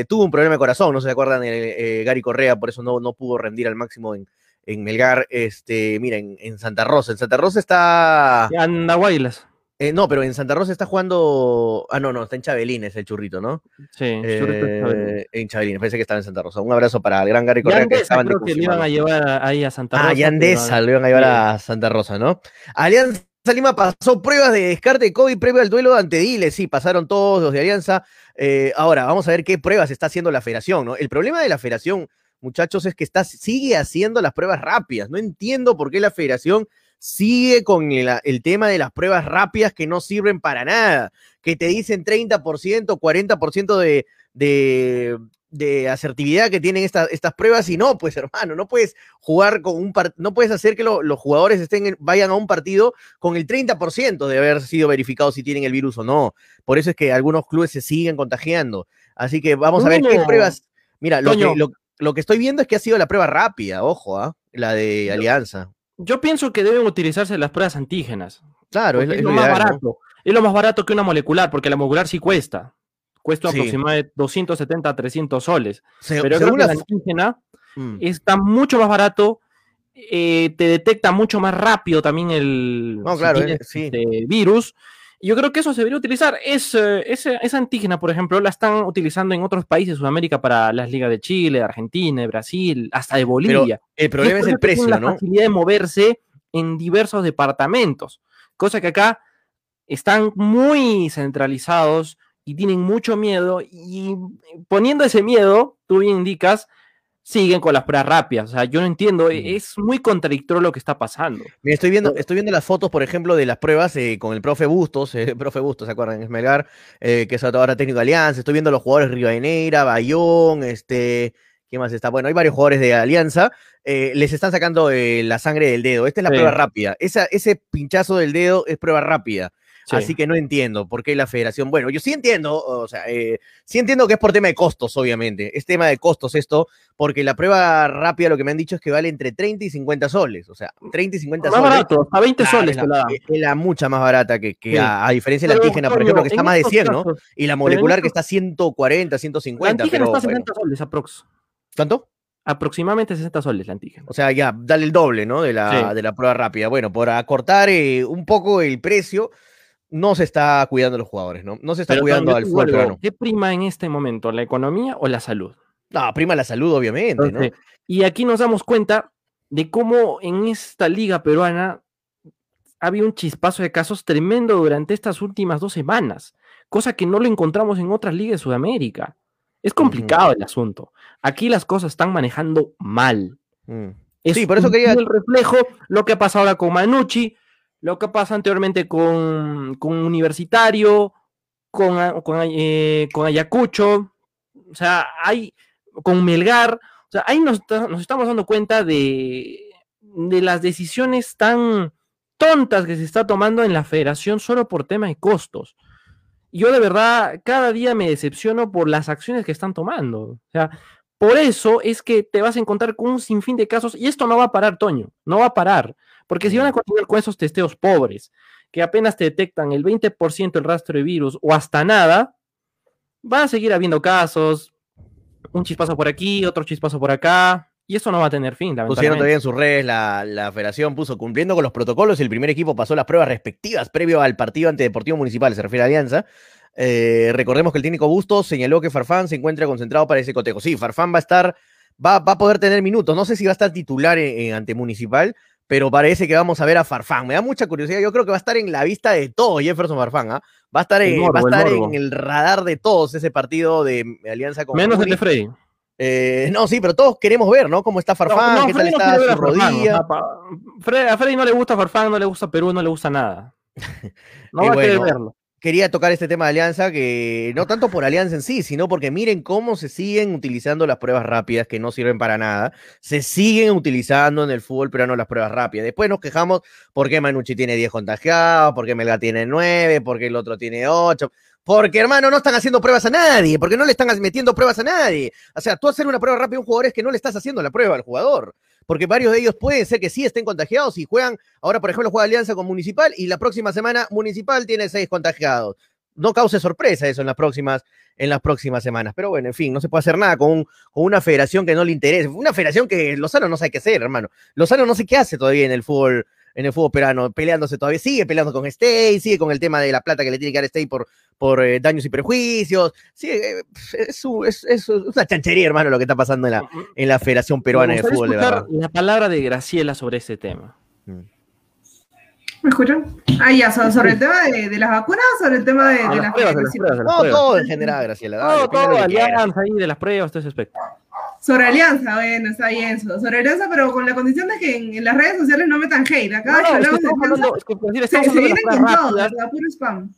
tuvo un problema de corazón, no se acuerdan, Gary Correa, por eso no, no pudo rendir al máximo en, en Melgar, este, mira, en, en, Santa Rosa, en Santa Rosa está...
Andahuaylas.
Eh, no, pero en Santa Rosa está jugando. Ah, no, no, está en Chabelines el churrito, ¿no?
Sí,
eh, Chabelines. en Chabelines, parece que estaba en Santa Rosa. Un abrazo para el gran Gary Correa
que estaban creo que le iban a llevar ahí a Santa Rosa.
Ah, Yandesa lo iban a llevar a Santa Rosa, ¿no? Alianza Lima pasó pruebas de descarte de COVID previo al duelo ante Diles, sí, pasaron todos los de Alianza. Eh, ahora, vamos a ver qué pruebas está haciendo la federación, ¿no? El problema de la federación, muchachos, es que está, sigue haciendo las pruebas rápidas. No entiendo por qué la federación sigue con el, el, tema de las pruebas rápidas que no sirven para nada, que te dicen 30%, 40% de, de, de, asertividad que tienen esta, estas pruebas y no, pues hermano, no puedes jugar con un no puedes hacer que lo, los jugadores estén vayan a un partido con el 30% de haber sido verificado si tienen el virus o no. Por eso es que algunos clubes se siguen contagiando. Así que vamos a ver qué pruebas. Mira, lo que, lo, lo que, estoy viendo es que ha sido la prueba rápida, ojo, ¿eh? la de Alianza.
Yo pienso que deben utilizarse las pruebas antígenas.
Claro, es,
es,
es,
lo más ideal, barato. ¿no? Es lo más barato que una molecular, porque la molecular sí cuesta. Cuesta sí. aproximadamente 270 a 300 soles. Se, pero creo que la antígena mm. está mucho más barato, eh, te detecta mucho más rápido también el
no, claro, si tienes,
sí. este virus. Yo creo que eso se debería utilizar. Es, eh, esa, esa antígena, por ejemplo, la están utilizando en otros países de Sudamérica para las ligas de Chile, de Argentina, de Brasil, hasta de Bolivia.
Pero el problema es, el precio,
la
¿no?
facilidad de moverse en diversos departamentos, cosa que acá están muy centralizados y tienen mucho miedo y poniendo ese miedo, tú bien indicas, siguen con las pruebas rápidas. O sea, yo no entiendo, mm. es muy contradictorio lo que está pasando.
Mira, estoy viendo, estoy viendo las fotos, por ejemplo, de las pruebas eh, con el profe Bustos, eh, profe Bustos, ¿se acuerdan? Esmelgar, eh, que es ahora técnico de Alianza. Estoy viendo los jugadores Rivadeneira, Bayón, este. ¿Quién más está? Bueno, hay varios jugadores de Alianza. Eh, les están sacando la sangre del dedo. Esta es la sí. prueba rápida. Esa, ese pinchazo del dedo es prueba rápida. Así que no entiendo por qué la federación. Bueno, yo sí entiendo, o sea, eh, sí entiendo que es por tema de costos, obviamente. Es tema de costos esto, porque la prueba rápida lo que me han dicho es que vale entre 30 y 50 soles. O sea, 30 y 50
más
soles.
barato, a 20
Claro,
soles
es
la
la, es la mucha más barata que, que
Sí.
a, a diferencia de la antígena, por ejemplo, que está más de
estos
100, ¿no? Y la molecular que está 140,
La
150.
antígena
Pero,
está a
bueno.
60 soles aprox.
¿Cuánto?
Aproximadamente 60 soles la antígena.
O sea, ya, dale el doble, ¿no? De la,
Sí.
de la prueba rápida. Bueno, por acortar eh, un poco el precio, no se está cuidando a los jugadores, ¿no? No se está
Pero
cuidando al fútbol peruano.
¿Qué prima en este momento, la economía o la salud?
No, prima la salud, obviamente, ¿no?
Y aquí nos damos cuenta de cómo en esta liga peruana había un chispazo de casos tremendo durante estas últimas dos semanas, cosa que no lo encontramos en otras ligas de Sudamérica. Es complicado el asunto. Aquí las cosas están manejando mal.
Mm.
Es
Sí, por eso quería-
fiel reflejo lo que pasa ahora con Manucci, lo que pasa anteriormente con, Universitario, con, eh, con Ayacucho, o sea, hay con Melgar, o sea, ahí nos, estamos dando cuenta de, las decisiones tan tontas que se está tomando en la federación solo por tema de costos. Yo de verdad cada día me decepciono por las acciones que están tomando. O sea, por eso es que te vas a encontrar con un sinfín de casos y esto no va a parar, Toño, no va a parar, porque si van a continuar con esos testeos pobres, que apenas te detectan el 20% el rastro de virus o hasta nada, van a seguir habiendo casos, un chispazo por aquí, otro chispazo por acá, y eso no va a tener fin,
Pusieron todavía en sus redes, la, la federación puso cumpliendo con los protocolos y el primer equipo pasó las pruebas respectivas previo al partido ante Deportivo Municipal, se refiere a Alianza. Eh, recordemos que el técnico Bustos señaló que Farfán se encuentra concentrado para ese cotejo. Sí, Farfán va a estar, va, va a poder tener minutos. No sé si va a estar titular en, en ante Municipal, pero parece que vamos a ver a Farfán. Me da mucha curiosidad. Yo creo que va a estar en la vista de todos Jefferson Farfán. ¿ah? Va a estar,
El
en,
morbo,
va a
el
estar en el radar de todos ese partido de Alianza con
Menos el de Freddy.
Eh, no, sí, pero todos queremos ver, ¿no? Cómo está Farfán,
No, no,
qué tal
no
está su
a Farfán, o
rodilla.
sea, Fre- a Freddy no le gusta Farfán, no le gusta Perú, no le gusta nada. No va a querer verlo.
Quería tocar este tema de Alianza, que no tanto por Alianza en sí, sino porque miren cómo se siguen utilizando las pruebas rápidas que no sirven para nada. Se siguen utilizando en el fútbol peruano las pruebas rápidas. Después nos quejamos porque Manucci tiene 10 contagiados, porque Melga tiene 9, porque el otro tiene 8. Porque, hermano, no están haciendo pruebas a nadie, porque no le están metiendo pruebas a nadie. O sea, tú hacer una prueba rápida a un jugador es que no le estás haciendo la prueba al jugador. Porque varios de ellos pueden ser que sí estén contagiados y juegan, ahora por ejemplo juega Alianza con Municipal y la próxima semana Municipal tiene 6 contagiados. No cause sorpresa eso en las próximas, en las próximas semanas. Pero bueno, en fin, no se puede hacer nada con, con una federación que no le interesa. Una federación que Lozano no sabe qué hacer, hermano. Lozano no sé qué hace todavía en el fútbol, en el fútbol peruano, peleándose todavía, sigue peleando con Stey, sigue con el tema de la plata que le tiene que dar Stey por, por eh, daños y perjuicios. Sigue, eh, es, su- es- es una chanchería, hermano, lo que está pasando en la, en la Federación Peruana de Fútbol, de
escuchar
verdad.
la palabra de Graciela sobre ese tema.
¿Me escuchan? Ah, ya, so- sobre el tema de, de las vacunas, sobre el tema de, de
De
las
las pruebas, de las pruebas, de las
No, todo en general, Graciela. Dale,
Todo, alianza ahí de las pruebas, todo ese aspecto.
Sobre Alianza, bueno, está bien eso. Sobre Alianza, pero con la condición de que en, en las redes sociales no metan hate. Acá
No, no, es que
hablamos de
estamos
Alianza,
hablando, es que, Brasil,
se,
estamos
se
hablando de
vienen
las
con
pruebas
todo, sea, puro spam.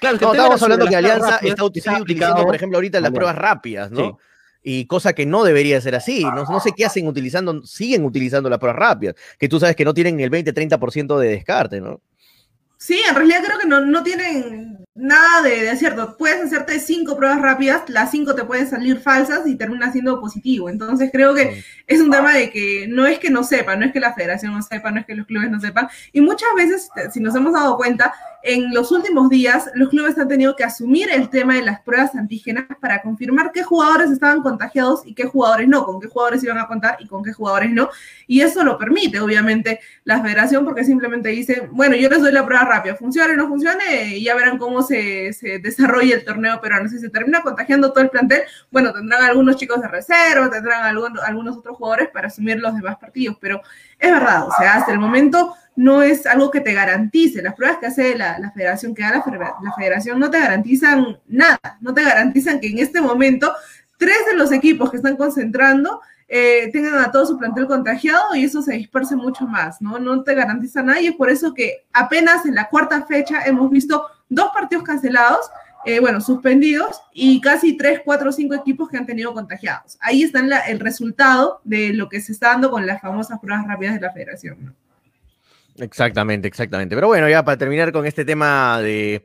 Claro, es que
No, estábamos hablando que Alianza
rápidas
está, utilizando,
aplicado
por ejemplo, ahorita las pruebas rápidas, ¿no?
Sí.
Y cosa que no debería ser así. No, no sé qué hacen utilizando, siguen utilizando las pruebas rápidas, que tú sabes que no tienen el 20-30% de descarte, ¿no?
Sí, en realidad creo que no, no tienen nada de, de acierto. Puedes hacerte cinco pruebas rápidas, las cinco te pueden salir falsas y termina siendo positivo. Entonces creo que es un tema de que no es que no sepan, no es que la federación no sepa, no es que los clubes no sepan. Y muchas veces, si nos hemos dado cuenta, en los últimos días los clubes han tenido que asumir el tema de las pruebas antígenas para confirmar qué jugadores estaban contagiados y qué jugadores no, con qué jugadores iban a contar y con qué jugadores no. Y eso lo permite, obviamente, la federación porque simplemente dice, bueno, yo les doy la prueba rápida, funcione o no funcione, y ya verán cómo se, desarrolla el torneo peruano. Si se termina contagiando todo el plantel, bueno, tendrán algunos chicos de reserva, tendrán algunos otros jugadores para asumir los demás partidos, pero es verdad, o sea, hasta el momento no es algo que te garantice. Las pruebas que hace la, federación, que da la, fe- la federación, no te garantizan nada, no te garantizan que en este momento tres de los equipos que están concentrando eh, tengan a todo su plantel contagiado y eso se disperse mucho más, ¿no? No te garantiza nada y es por eso que apenas en la cuarta fecha hemos visto dos partidos cancelados, eh, bueno, suspendidos y casi tres, cuatro, cinco equipos que han tenido contagiados. Ahí está el resultado de lo que se está dando con las famosas pruebas rápidas de la federación, ¿no?
Exactamente, exactamente. Pero bueno, ya para terminar con este tema de,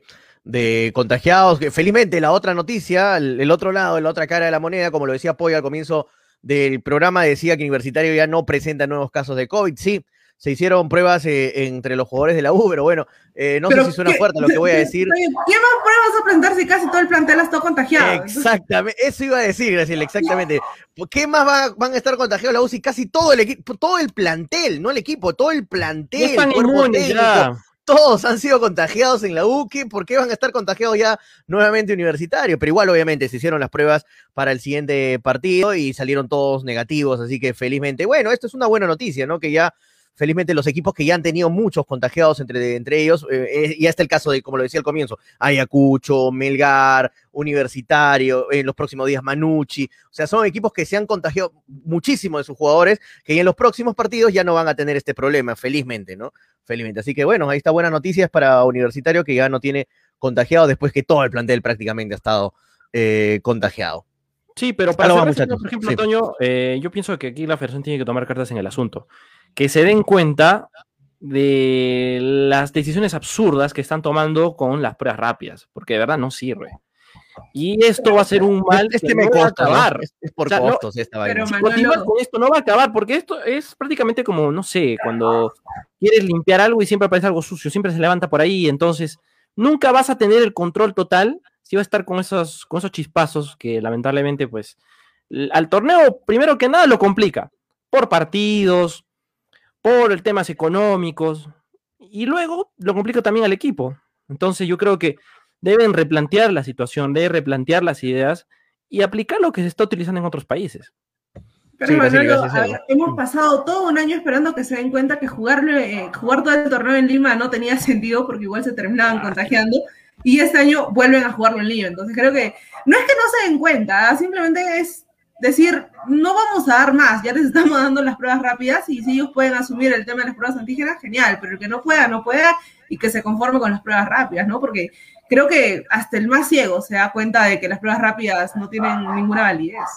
contagiados, felizmente la otra noticia, el, otro lado, la otra cara de la moneda, como lo decía Poy al comienzo del programa, decía que Universitario ya no presenta nuevos casos de COVID. Sí, se hicieron pruebas eh, entre los jugadores de la U, pero bueno, eh, no sé si suena fuerte lo que voy a decir.
¿Qué más pruebas a presentar si casi todo el plantel está contagiado?
Exactamente, eso iba a decir, Graciela, exactamente. ¿Qué más van a estar contagiados la U si casi todo el equipo, todo el plantel, no el equipo, todo el plantel, todos han sido contagiados en la U, ¿por qué van a estar contagiados ya nuevamente universitarios? Pero igual, obviamente, se hicieron las pruebas para el siguiente partido y salieron todos negativos, así que felizmente, bueno, esto es una buena noticia, ¿no? Que ya felizmente los equipos que ya han tenido muchos contagiados entre, entre ellos, eh, eh, ya está el caso de, como lo decía al comienzo, Ayacucho, Melgar, Universitario, en los próximos días Manucci, o sea, son equipos que se han contagiado muchísimo de sus jugadores, que en los próximos partidos ya no van a tener este problema, felizmente, ¿no? Felizmente. Así que bueno, ahí está buenas noticias para Universitario que ya no tiene contagiado después que todo el plantel prácticamente ha estado eh, contagiado.
Sí, pero para por ejemplo, Antonio, yo pienso que aquí la Federación tiene que tomar cartas en el asunto que se den cuenta de las decisiones absurdas que están tomando con las pruebas rápidas, porque de verdad no sirve. Y esto va a ser un mal
este me va a acabar. Es, por costos esta vaina.
con esto no va a acabar, porque esto es prácticamente como, no sé, cuando quieres limpiar algo y siempre aparece algo sucio, siempre se levanta por ahí, entonces nunca vas a tener el control total si va a estar con esos, con esos chispazos que lamentablemente, pues, al torneo, primero que nada, lo complica. Por partidos, por temas económicos, y luego lo complica también al equipo. Entonces yo creo que deben replantear la situación, deben replantear las ideas y aplicar lo que se está utilizando en otros países.
Pero hemos pasado todo un año esperando que se den cuenta que jugar, eh, jugar todo el torneo en Lima no tenía sentido porque igual se terminaban contagiando y este año vuelven a jugarlo en Lima. Entonces creo que no es que no se den cuenta, simplemente es decir, no vamos a dar más, ya les estamos dando las pruebas rápidas y si ellos pueden asumir el tema de las pruebas antígenas, genial, pero el que no pueda, no pueda y que se conforme con las pruebas rápidas, ¿no? Porque creo que hasta el más ciego se da cuenta de que las pruebas rápidas no tienen ninguna validez.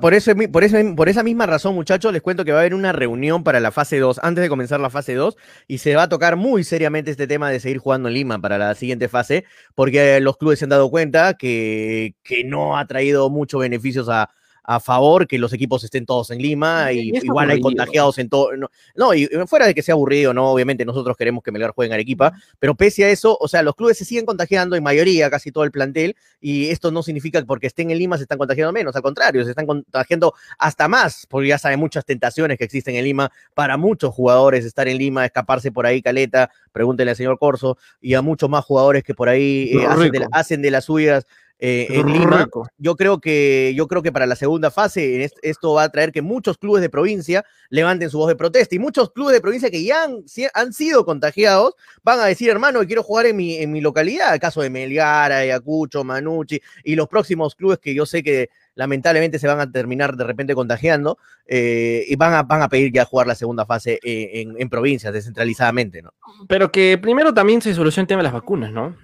Por, eso, por, eso, por esa misma razón, muchachos, les cuento que va a haber una reunión para la fase 2, antes de comenzar la fase 2, y se va a tocar muy seriamente este tema de seguir jugando en Lima para la siguiente fase, porque los clubes se han dado cuenta que, que no ha traído muchos beneficios a, a favor que los equipos estén todos en Lima y, igual hay contagiados en todo. No, y fuera de que sea aburrido, no, obviamente nosotros queremos que Melgar juegue en Arequipa, pero pese a eso, o sea, los clubes se siguen contagiando en mayoría, casi todo el plantel, y esto no significa que porque estén en Lima se están contagiando menos, al contrario, se están contagiando hasta más, porque ya saben muchas tentaciones que existen en Lima para muchos jugadores estar en Lima, escaparse por ahí, Caleta, pregúntele al señor Corso, y a muchos más jugadores que por ahí eh, hacen de las suyas eh, en Lima. Yo creo que yo creo que para la segunda fase esto va a traer que muchos clubes de provincia levanten su voz de protesta y muchos clubes de provincia que ya han, han sido contagiados van a decir, hermano, quiero jugar en mi, en mi localidad, el caso de Melgar, Ayacucho, Manucci y los próximos clubes que yo sé que lamentablemente se van a terminar de repente contagiando eh, y van a, van a pedir ya jugar la segunda fase eh, en, en, provincias descentralizadamente, ¿no?
Pero que primero también se solucione el tema de las vacunas, ¿no?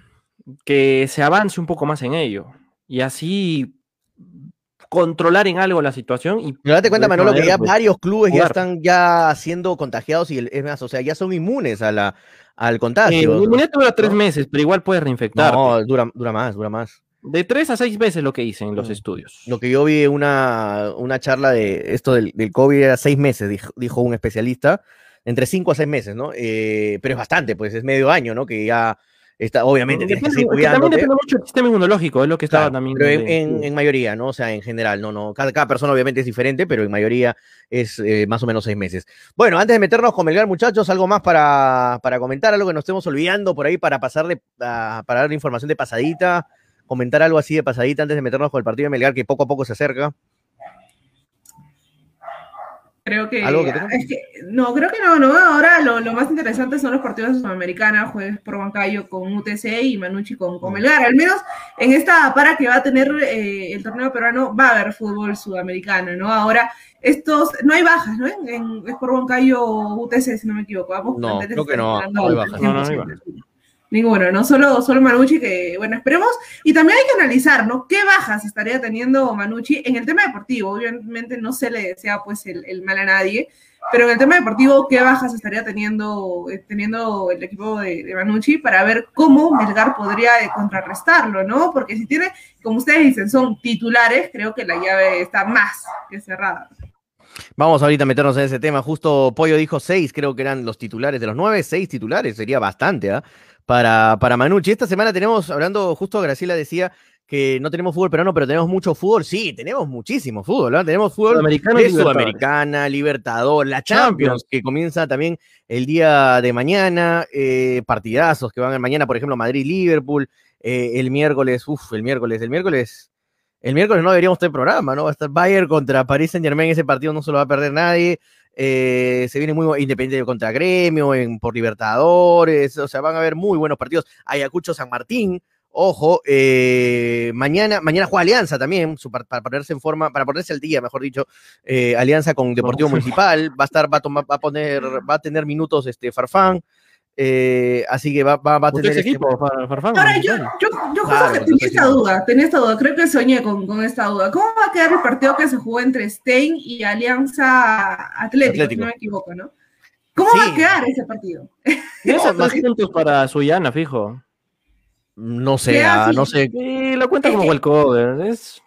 Que se avance un poco más en ello y así controlar en algo la situación. Y
Pero date cuenta, Manolo, que ya pues, varios clubes ya están ya siendo contagiados y es más, o sea, ya son inmunes a la, al contagio.
Eh, inmunidad dura tres meses, pero igual puedes reinfectar.
No, dura, dura más, dura más.
De tres a seis meses lo que hice en los mm. estudios.
Lo que yo vi una, una charla de esto del, del COVID era seis meses, dijo, dijo, un especialista, entre cinco a seis meses, ¿no? Eh, pero es bastante, pues es medio año, ¿no? Que ya obviamente,
tienes que También depende mucho del sistema inmunológico, es lo que estaba también.
Pero en, mayoría, ¿no? O sea, en general, no, no. Cada, persona obviamente es diferente, pero en mayoría es eh, más o menos seis meses. Bueno, antes de meternos con Melgar, muchachos, algo más para, para comentar, algo que nos estemos olvidando por ahí para pasarle, para darle información de pasadita, comentar algo así de pasadita antes de meternos con el partido de Melgar que poco a poco se acerca.
Creo que, no, creo que no, no. Ahora lo, más interesante son los partidos de Sudamericana, jueves por Bancayo con UTC y Manucci con, con Melgar. Al menos en esta para que va a tener eh, el torneo peruano va a haber fútbol sudamericano, ¿no? Ahora, estos, no hay bajas, ¿no? En, en por Bancayo UTC, si no me equivoco.
no, creo que no, no hay bajas. No, no hay bajas.
Ninguno, no solo, solo Manucci, que bueno, esperemos. Y también hay que analizar, ¿no? ¿Qué bajas estaría teniendo Manucci en el tema deportivo? Obviamente no se le desea pues el, mal a nadie, pero en el tema deportivo, ¿qué bajas estaría teniendo, eh, teniendo el equipo de, de, Manucci para ver cómo Melgar podría eh, contrarrestarlo, ¿no? Porque si tiene, como ustedes dicen, son titulares, creo que la llave está más que cerrada.
Vamos ahorita a meternos en ese tema. Justo Pollo dijo seis, creo que eran los titulares de los nueve, seis titulares, sería bastante, ¿ah? Para, para Manucci. Esta semana tenemos, hablando, justo Graciela decía que no tenemos fútbol peruano, pero tenemos mucho fútbol. Sí, tenemos muchísimo fútbol, ¿no? Tenemos fútbol
Sudamericano
de Sudamericana, Libertador, la Champions, que comienza también el día de mañana, eh, partidazos que van mañana, por ejemplo, Madrid-Liverpool, eh, el miércoles, uff, el miércoles, el miércoles, el miércoles no deberíamos tener programa, ¿no? Va a estar Bayern contra Paris Saint Germain, ese partido no se lo va a perder nadie. Eh, se viene muy independiente contra Gremio, en, por Libertadores, o sea, van a haber muy buenos partidos. Ayacucho San Martín, ojo, eh, mañana, mañana juega Alianza también, para ponerse en forma, para ponerse al día, mejor dicho, eh, Alianza con Deportivo Municipal, va a estar, va a, tomar, va a poner, va a tener minutos este Farfán. Eh, así que va, va, va a tener
ese equipo, Farfán.
Ahora, yo, yo, yo claro, tenía esta duda, tenía esta duda, creo que soñé con, con, esta duda. ¿Cómo va a quedar el partido que se jugó entre Stein y Alianza Atlético, Atlético. si no me equivoco, ¿no? ¿Cómo sí. va a quedar ese partido?
Esos dos puntos para Suyana, fijo.
No sé, ah, no sé.
Sí, lo cuenta como walkover. Es...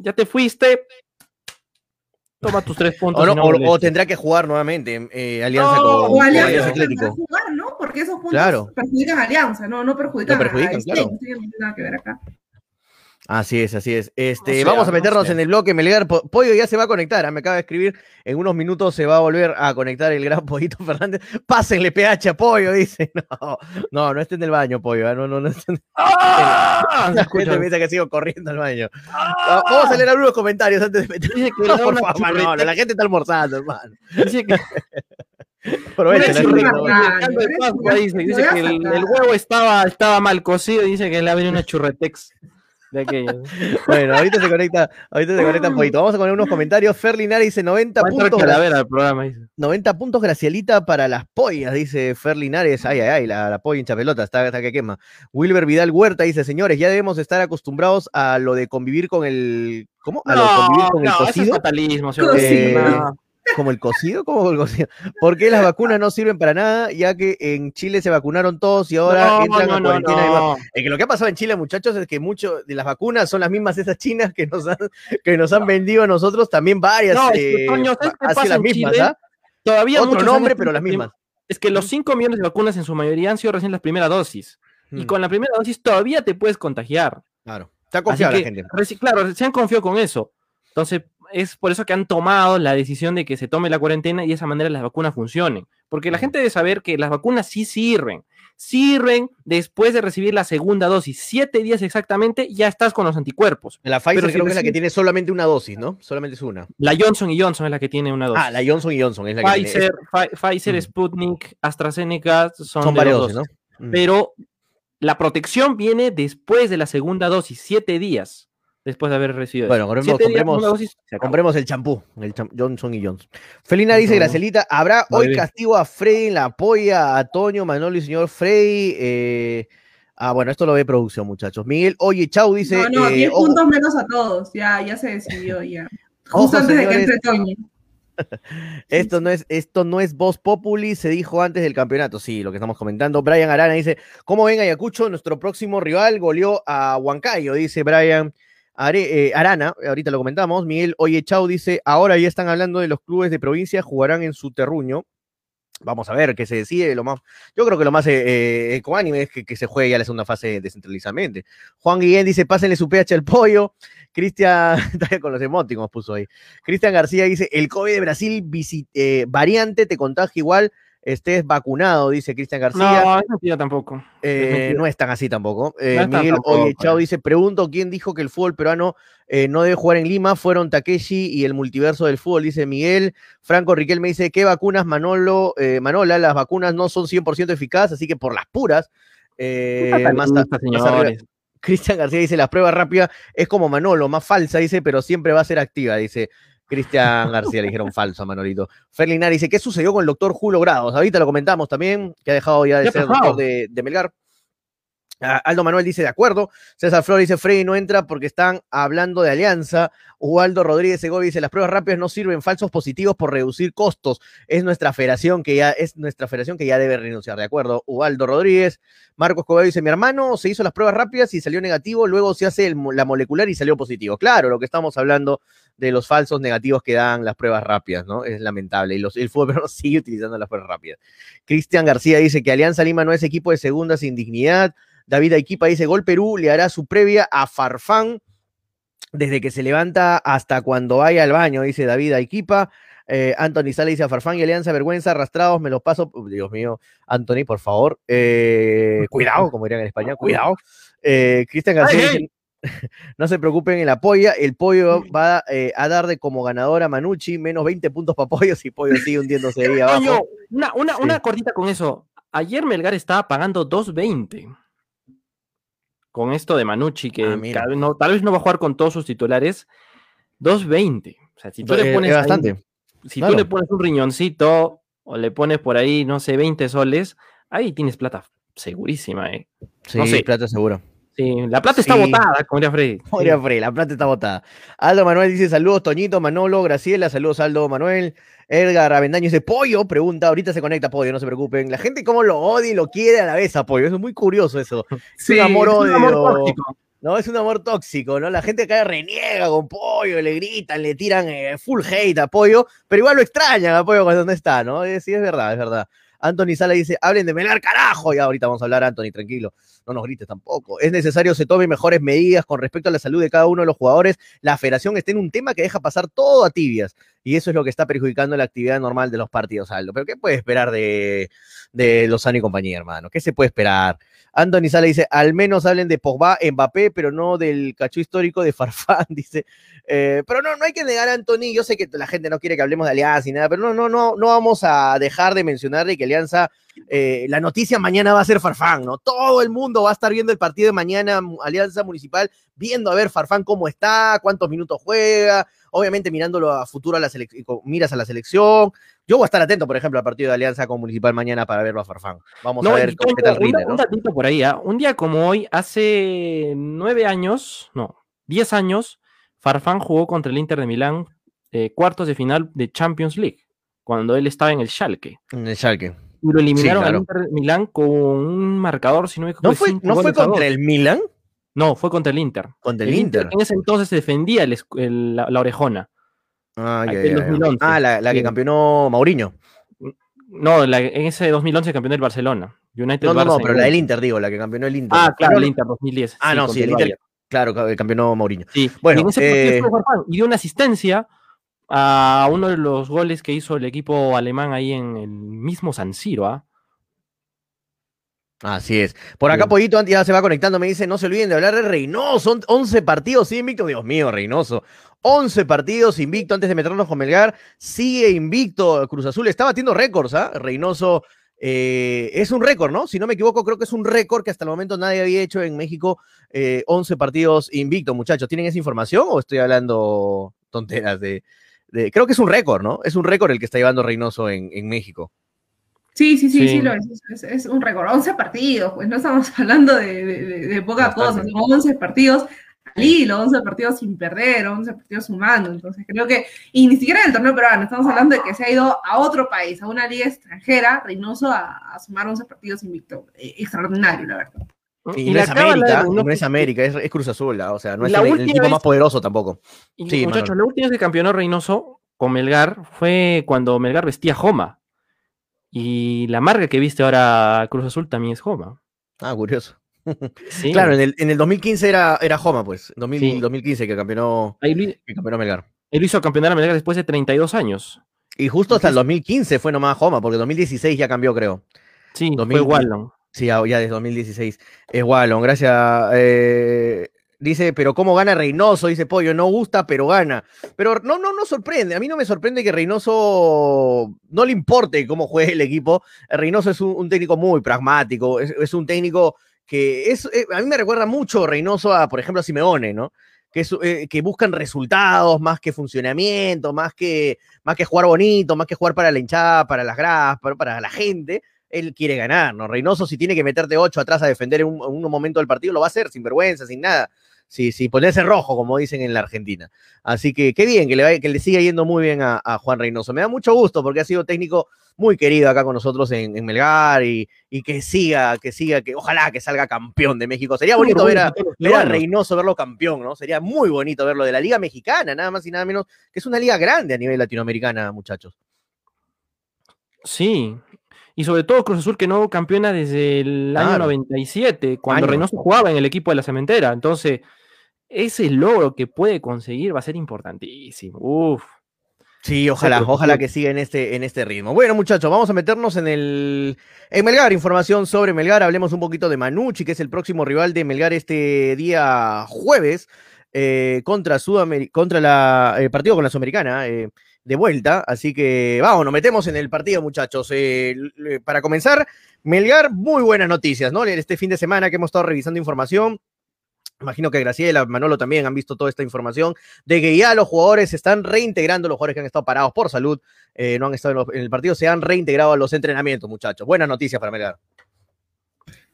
Ya te fuiste, toma tus tres puntos.
O, no, o, o tendrá que jugar nuevamente eh, Alianza no, con,
Alianza,
Alianza Atlético.
Jugar, ¿no? Porque esos puntos
claro.
perjudican a Alianza, no, no perjudican,
no perjudican
a
claro.
no tiene nada que ver acá.
Así es, así es. Este, o sea, vamos a meternos en el bloque Melgar. Pollo ya se va a conectar, ¿ah? me acaba de escribir. En unos minutos se va a volver a conectar el gran Pollito Fernández. Pásenle PH a Pollo, dice. No, no, no esté en el baño, Pollo. ¿eh? No, no, no esté en... ¡Ah! La gente piensa que sigo corriendo al baño. ¡Ah! Vamos a leer algunos comentarios antes de meter.
Dice que
no, por favor, no, la gente está almorzando, hermano.
Dice que.
Aprovecha,
dice, dice, dice que el, el, huevo estaba, estaba mal cocido y dice que le ha venido una churretex de.
Bueno, ahorita se conecta, ahorita se conecta un poquito. Vamos a poner unos comentarios. Fer Linares dice 90 puntos.
Calavera, programa, dice.
90 puntos Gracielita para las pollas, dice Fer Linares. Ay, ay, ay, la, la polla hincha pelota, está, está que quema. Wilber Vidal Huerta dice, señores, ya debemos estar acostumbrados a lo de convivir con el. ¿Cómo? A
no,
lo de convivir con
no,
el cocido.
Es fatalismo,
eh, no. ¿Como el cocido? ¿Cómo el cocido? ¿Por qué las vacunas no sirven para nada? Ya que en Chile se vacunaron todos y ahora
no,
entran
no,
a cuarentena.
no,
Es que lo que ha pasado en Chile, muchachos, es que muchas de las vacunas son las mismas esas chinas que nos han, que nos han vendido a nosotros también varias. Eh,
que, coño, ¿sabes qué
así
pasa
las mismas,
Chile?
¿ah?
Todavía
Otro nombre, pero las mismas.
Es que los 5 millones de vacunas en su mayoría han sido recién las primeras dosis. Y
Mm,
con la primera dosis todavía te puedes contagiar.
Claro. Está
Así
confiada la gente.
claro, se han confiado con eso. Entonces, es por eso que han tomado la decisión de que se tome la cuarentena y de esa manera las vacunas funcionen. Porque la gente debe saber que las vacunas sí sirven. Sirven después de recibir la segunda dosis. Siete días exactamente, ya estás con los anticuerpos.
La Pfizer
Pero si
creo que es la que tiene solamente una dosis, ¿no? Solamente es una.
La Johnson y Johnson es la que tiene una dosis.
Ah, la Johnson y Johnson es la que tiene.
Pfizer, Pfi- Pfizer,
Mm.
Sputnik, AstraZeneca son,
Son
de
varias
dos
dosis, ¿no? Mm.
Pero la protección viene después de la segunda dosis, siete días después de haber recibido.
Bueno, compremos- compremos-
dosis.
Compremos el champú, el Johnson y Johnson. Felina dice,
No.
Gracelita, ¿habrá hoy
bien.
castigo a Freddy en la polla, a Toño, Manolo y señor Freddy? Eh, ah, bueno, esto lo ve producción, muchachos. Miguel, oye, chau, dice...
No, no,
eh,
10
ojo,
puntos menos a todos, ya, ya se decidió ya.
Ojo,
Justo antes de que entre Toño.
esto, no es, esto no es Voz Populi, se dijo antes del campeonato. Sí, lo que estamos comentando. Brian Arana dice, ¿cómo ven Ayacucho? Nuestro próximo rival goleó a Huancayo, dice Brian Eh, Arana, ahorita lo comentamos. Miguel Oye Chau dice, ahora ya están hablando de los clubes de provincia, jugarán en su terruño. Vamos a ver qué se decide. Lo más, yo creo que lo más eh, eh, ecuánime es que, que se juegue ya la segunda fase descentralizadamente. Juan Guillén dice, pásenle su pH al pollo. Cristian, con los emoticons puso ahí. Cristian García dice, el COVID de Brasil eh, variante te contagia igual, estés vacunado, dice Cristian García.
No, es mentira tampoco.
Eh,
es
no es tan así tampoco. Eh,
No es
Miguel
tampoco,
Oye Chao
eh.
dice, pregunto quién dijo que el fútbol peruano eh, no debe jugar en Lima, fueron Takeshi y el multiverso del fútbol, dice Miguel. Franco Riquelme dice, ¿qué vacunas, Manolo? Eh, Manola, las vacunas no son 100% eficaces, así que por las puras. eh, más. Cristian García dice, la prueba rápida es como Manolo, más falsa, dice, pero siempre va a ser activa, dice Cristian García, le dijeron falso a Manolito. Ferlinar dice, ¿qué sucedió con el doctor Julio Grados? Ahorita lo comentamos también, que ha dejado ya de
¿Qué ha
ser
pasado?
doctor de, de Melgar. Ah, Aldo Manuel dice, de acuerdo. César Flores dice, Freddy no entra porque están hablando de alianza. Ubaldo Rodríguez Segovia dice, las pruebas rápidas no sirven, falsos positivos por reducir costos. Es nuestra federación que ya, es nuestra federación que ya debe renunciar, ¿de acuerdo? Ubaldo Rodríguez. Marcos Coballo dice, mi hermano se hizo las pruebas rápidas y salió negativo, luego se hace la molecular y salió positivo. Claro, lo que estamos hablando de los falsos negativos que dan las pruebas rápidas, ¿no? Es lamentable. Y los, el fútbol sigue utilizando las pruebas rápidas. Cristian García dice que Alianza Lima no es equipo de segunda sin dignidad. David Aiquipa dice, Gol Perú le hará su previa a Farfán desde que se levanta hasta cuando vaya al baño, dice David Aiquipa. Eh, Anthony Sale dice a Farfán y Alianza, vergüenza, arrastrados, me los paso. Uy, Dios mío, Anthony, por favor. Eh, cuidado, como dirían en España, cuidado. Eh, Cristian García dice, no se preocupen en la polla, el pollo va eh, a dar de como ganador a Manucci, menos 20 puntos para pollo si pollo sigue hundiéndose ahí abajo.
Una, una,
Sí.
una cortita con eso. Ayer Melgar estaba pagando 2.20 con esto de Manucci, que
Ah,
tal, vez no, tal vez no va a jugar con todos sus titulares. 2.20. O sea, si tú
Eh,
le
es
pones
bastante.
si
claro.
tú le pones un riñoncito o le pones por ahí, no sé, 20 soles, ahí tienes plata segurísima, ¿eh?
Sí,
no sé.
plata seguro.
Sí, la plata está botada, como diría Freddy.
Frey, la plata está botada. Aldo Manuel dice saludos, Toñito, Manolo, Graciela, saludos Aldo Manuel. Edgar Avendaño dice pollo, pregunta, ahorita se conecta pollo, no se preocupen. La gente cómo lo odia y lo quiere a la vez a pollo, eso es muy curioso eso. Es
Sí,
un amor
Es un
odio.
amor tóxico.
No, es un amor tóxico, ¿no? La gente acá reniega con pollo, le gritan, le tiran eh, full hate a pollo, pero igual lo extrañan a pollo cuando no está, ¿no? Sí, es verdad, es verdad. Anthony Sala dice, hablen de Melgar, carajo. Ya ahorita vamos a hablar, Anthony, tranquilo. No nos grites tampoco. Es necesario se tomen mejores medidas con respecto a la salud de cada uno de los jugadores. La federación está en un tema que deja pasar todo a tibias. Y eso es lo que está perjudicando la actividad normal de los partidos, Aldo. Pero ¿qué puede esperar de, de Lozano y compañía, hermano? ¿Qué se puede esperar? Anthony Sala dice, al menos hablen de Pogba, Mbappé, pero no del cacho histórico de Farfán, dice. Eh, pero no, no hay que negar a Anthony, yo sé que la gente no quiere que hablemos de Alianza y nada, pero no, no, no, no vamos a dejar de mencionar de que Alianza, eh, la noticia mañana va a ser Farfán, ¿no? Todo el mundo va a estar viendo el partido de mañana, Alianza Municipal, viendo a ver Farfán cómo está, cuántos minutos juega, obviamente mirándolo a futuro a la selección, miras a la selección. Yo voy a estar atento, por ejemplo, al partido de Alianza con Municipal mañana para verlo a Farfán. Vamos
No,
a ver cómo qué tal
un,
rinde, ¿no?
un datito por ahí, ¿ah? un día como hoy, hace nueve años, no, diez años, Farfán jugó contra el Inter de Milán, eh, cuartos de final de Champions League, cuando él estaba en el Schalke.
En el Schalke.
Y lo eliminaron
claro.
al Inter de Milán con un marcador, si no me equivoco,
¿No fue, ¿no fue contra el Milan?
No, fue contra el Inter.
Contra el, Inter.
En ese entonces defendía el esc- el- la, la orejona.
Ah, ya,
aquel
ya, ya.
2011.
Ah, la, la que
Sí.
campeonó Mauriño.
No, la- en ese 2011 campeón del Barcelona. United
No, no, no, pero la
el-
del Inter, digo, la que campeonó el Inter.
Ah, claro, el. Inter 2010.
Ah, no, sí, el. Inter, claro, que campeonó Mauriño.
Sí,
Bueno,
y en ese
eh,
Farfán y dio una asistencia a uno de los goles que hizo el equipo alemán ahí en el mismo San Siro. ¿ah?
Así es. Por acá,
Sí.
Pollito antes ya se va conectando, me dice, no se olviden de hablar de Reynoso, son 11 partidos invicto, Dios mío, Reynoso. 11 partidos invicto antes de meternos con Melgar, sigue invicto Cruz Azul, está batiendo récords, ¿ah? Reynoso eh, es un récord, ¿no? Si no me equivoco, creo que es un récord que hasta el momento nadie había hecho en México, eh, 11 partidos invicto, muchachos. ¿Tienen esa información o estoy hablando tonteras de... de- creo que es un récord, ¿no? Es un récord el que está llevando Reynoso en, en México.
Sí, sí, sí, sí,
Sí.
lo es. Es, es un récord. 11 partidos, pues no estamos hablando de, de- de- poca
Bastante.
cosa. Son 11 partidos al hilo, 11 partidos sin perder, 11 partidos sumando. Entonces creo que, y ni siquiera en el torneo peruano, estamos hablando de que se ha ido a otro país, a una liga extranjera, Reynoso, a, a sumar 11 partidos invicto. Eh, extraordinario, la verdad.
Y, no
la
es
de
América, no es América, es, es Cruz Azul, ¿ah? o sea, no es
La
el, el equipo
vez-
más poderoso tampoco.
Y,
Sí,
muchachos,
Manuel.
la última vez que campeonó Reynoso con Melgar fue cuando Melgar vestía Joma. Y la marca que viste ahora Cruz Azul también es Joma.
Ah, curioso.
Sí.
Claro, en el, en el 2015 era, era Joma, pues. 2000
Sí.
2015 que campeonó,
Ahí
que campeonó Melgar.
él hizo campeonar a Melgar después de 32 años.
Y justo hasta el 2015 fue nomás Joma, porque 2016 ya cambió, creo.
Sí,
2000.
fue Wallon.
Sí, ya, ya desde 2016. Es Wallon, gracias. eh, dice, pero ¿cómo gana Reynoso? Dice Pollo, no gusta, pero gana. Pero no, no, no sorprende. A mí no me sorprende que Reynoso no le importe cómo juegue el equipo. Reynoso es un, técnico muy pragmático, es, es un técnico que es, eh, a mí me recuerda mucho Reynoso a, por ejemplo, a Simeone, ¿no? Que, eh, que buscan resultados más que funcionamiento, más que, más que jugar bonito, más que jugar para la hinchada, para las gradas, para, para la gente él quiere ganar, ¿no? Reynoso si tiene que meterte ocho atrás a defender en un, en un momento del partido, lo va a hacer sin vergüenza, sin nada si, si ponerse rojo, como dicen en la Argentina. Así que qué bien, que le, vaya, que le siga yendo muy bien a, a, Juan Reynoso. Me da mucho gusto porque ha sido técnico muy querido acá con nosotros en, en Melgar y, y, que siga, que siga, que ojalá que salga campeón de México. Sería bonito ver a, ver a Reynoso verlo campeón, ¿no? Sería muy bonito verlo de la Liga Mexicana, nada más y nada menos, que es una liga grande a nivel latinoamericana, muchachos.
Sí, y sobre todo Cruz Azul que no campeona desde el claro. año 97, cuando año. Reynoso jugaba en el equipo de la cementera. Entonces, ese logro que puede conseguir va a ser importantísimo. Uf.
Sí, ojalá, ojalá que siga en este, en este ritmo. Bueno, muchachos, vamos a meternos en el en Melgar, información sobre Melgar. Hablemos un poquito de Manucci, que es el próximo rival de Melgar este día jueves eh, contra Sudamérica, contra la, el partido con la Sudamericana. Eh, de vuelta, así que vamos, nos metemos en el partido, muchachos. Eh, para comenzar, Melgar, muy buenas noticias, ¿no? Este fin de semana que hemos estado revisando información, Imagino que Graciela, Manolo también han visto toda esta información de que ya los jugadores se están reintegrando, los jugadores que han estado parados por salud, eh, no han estado en, en, el partido, se han reintegrado a los entrenamientos, muchachos. Buenas noticias para Melgar.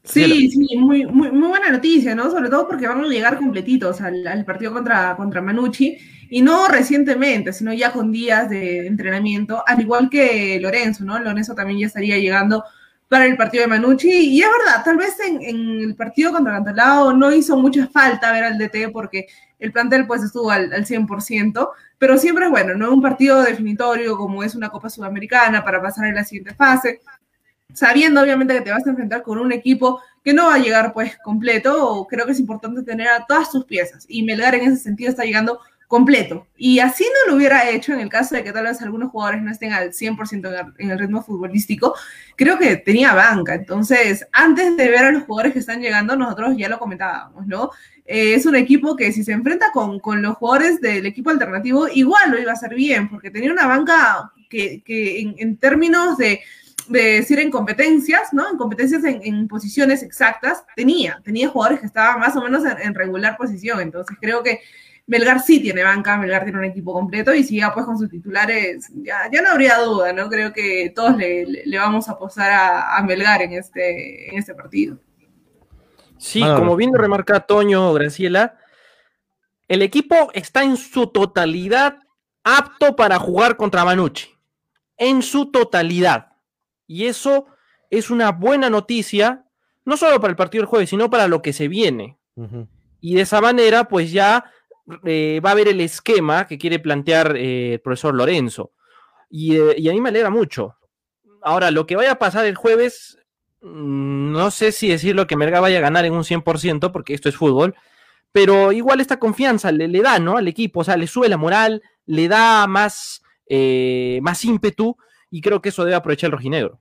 Sí, sí, muy, muy, muy, buena noticia, ¿no? Sobre todo porque van a llegar completitos al, al, partido contra, contra Manucci, y no recientemente, sino ya con días de entrenamiento, al igual que Lorenzo, ¿no? Lorenzo también ya estaría llegando para el partido de Manucci, y es verdad, tal vez en, en el partido contra Cantalao no hizo mucha falta ver al DT porque el plantel pues estuvo al, al 100%, pero siempre es bueno, ¿no? Un partido definitorio como es una Copa Sudamericana para pasar en la siguiente fase, sabiendo obviamente que te vas a enfrentar con un equipo que no va a llegar pues completo, creo que es importante tener a todas tus piezas, y Melgar en ese sentido está llegando completo. Y así no lo hubiera hecho en el caso de que tal vez algunos jugadores no estén al 100% en el ritmo futbolístico, creo que tenía banca. Entonces, antes de ver a los jugadores que están llegando, nosotros ya lo comentábamos, ¿no? Eh, es un equipo que si se enfrenta con, con, los jugadores del equipo alternativo, igual lo iba a hacer bien, porque tenía una banca que, que en, términos de, de decir en competencias, ¿no? En competencias en, en, posiciones exactas, tenía, tenía jugadores que estaban más o menos en, en regular posición. Entonces, creo que Melgar sí tiene banca, Melgar tiene un equipo completo y si ya pues con sus titulares, ya, ya no habría duda, ¿no? Creo que todos le, le vamos a apostar a, a, Melgar en este, en este partido.
Sí, ah, como bien lo remarca Toño Graciela, el equipo está en su totalidad apto para jugar contra Manucci. En su totalidad. Y eso es una buena noticia, no solo para el partido del jueves, sino para lo que se viene. Uh -huh. Y de esa manera, pues ya eh, va a ver el esquema que quiere plantear eh, el profesor Lorenzo. Y, eh, y, a mí me alegra mucho. Ahora, lo que vaya a pasar el jueves, mmm, no sé si decirlo que Merga vaya a ganar en un 100%, porque esto es fútbol, pero igual esta confianza le, le da, ¿no? Al equipo, o sea, le sube la moral, le da más, más ímpetu, y creo que eso debe aprovechar el rojinegro.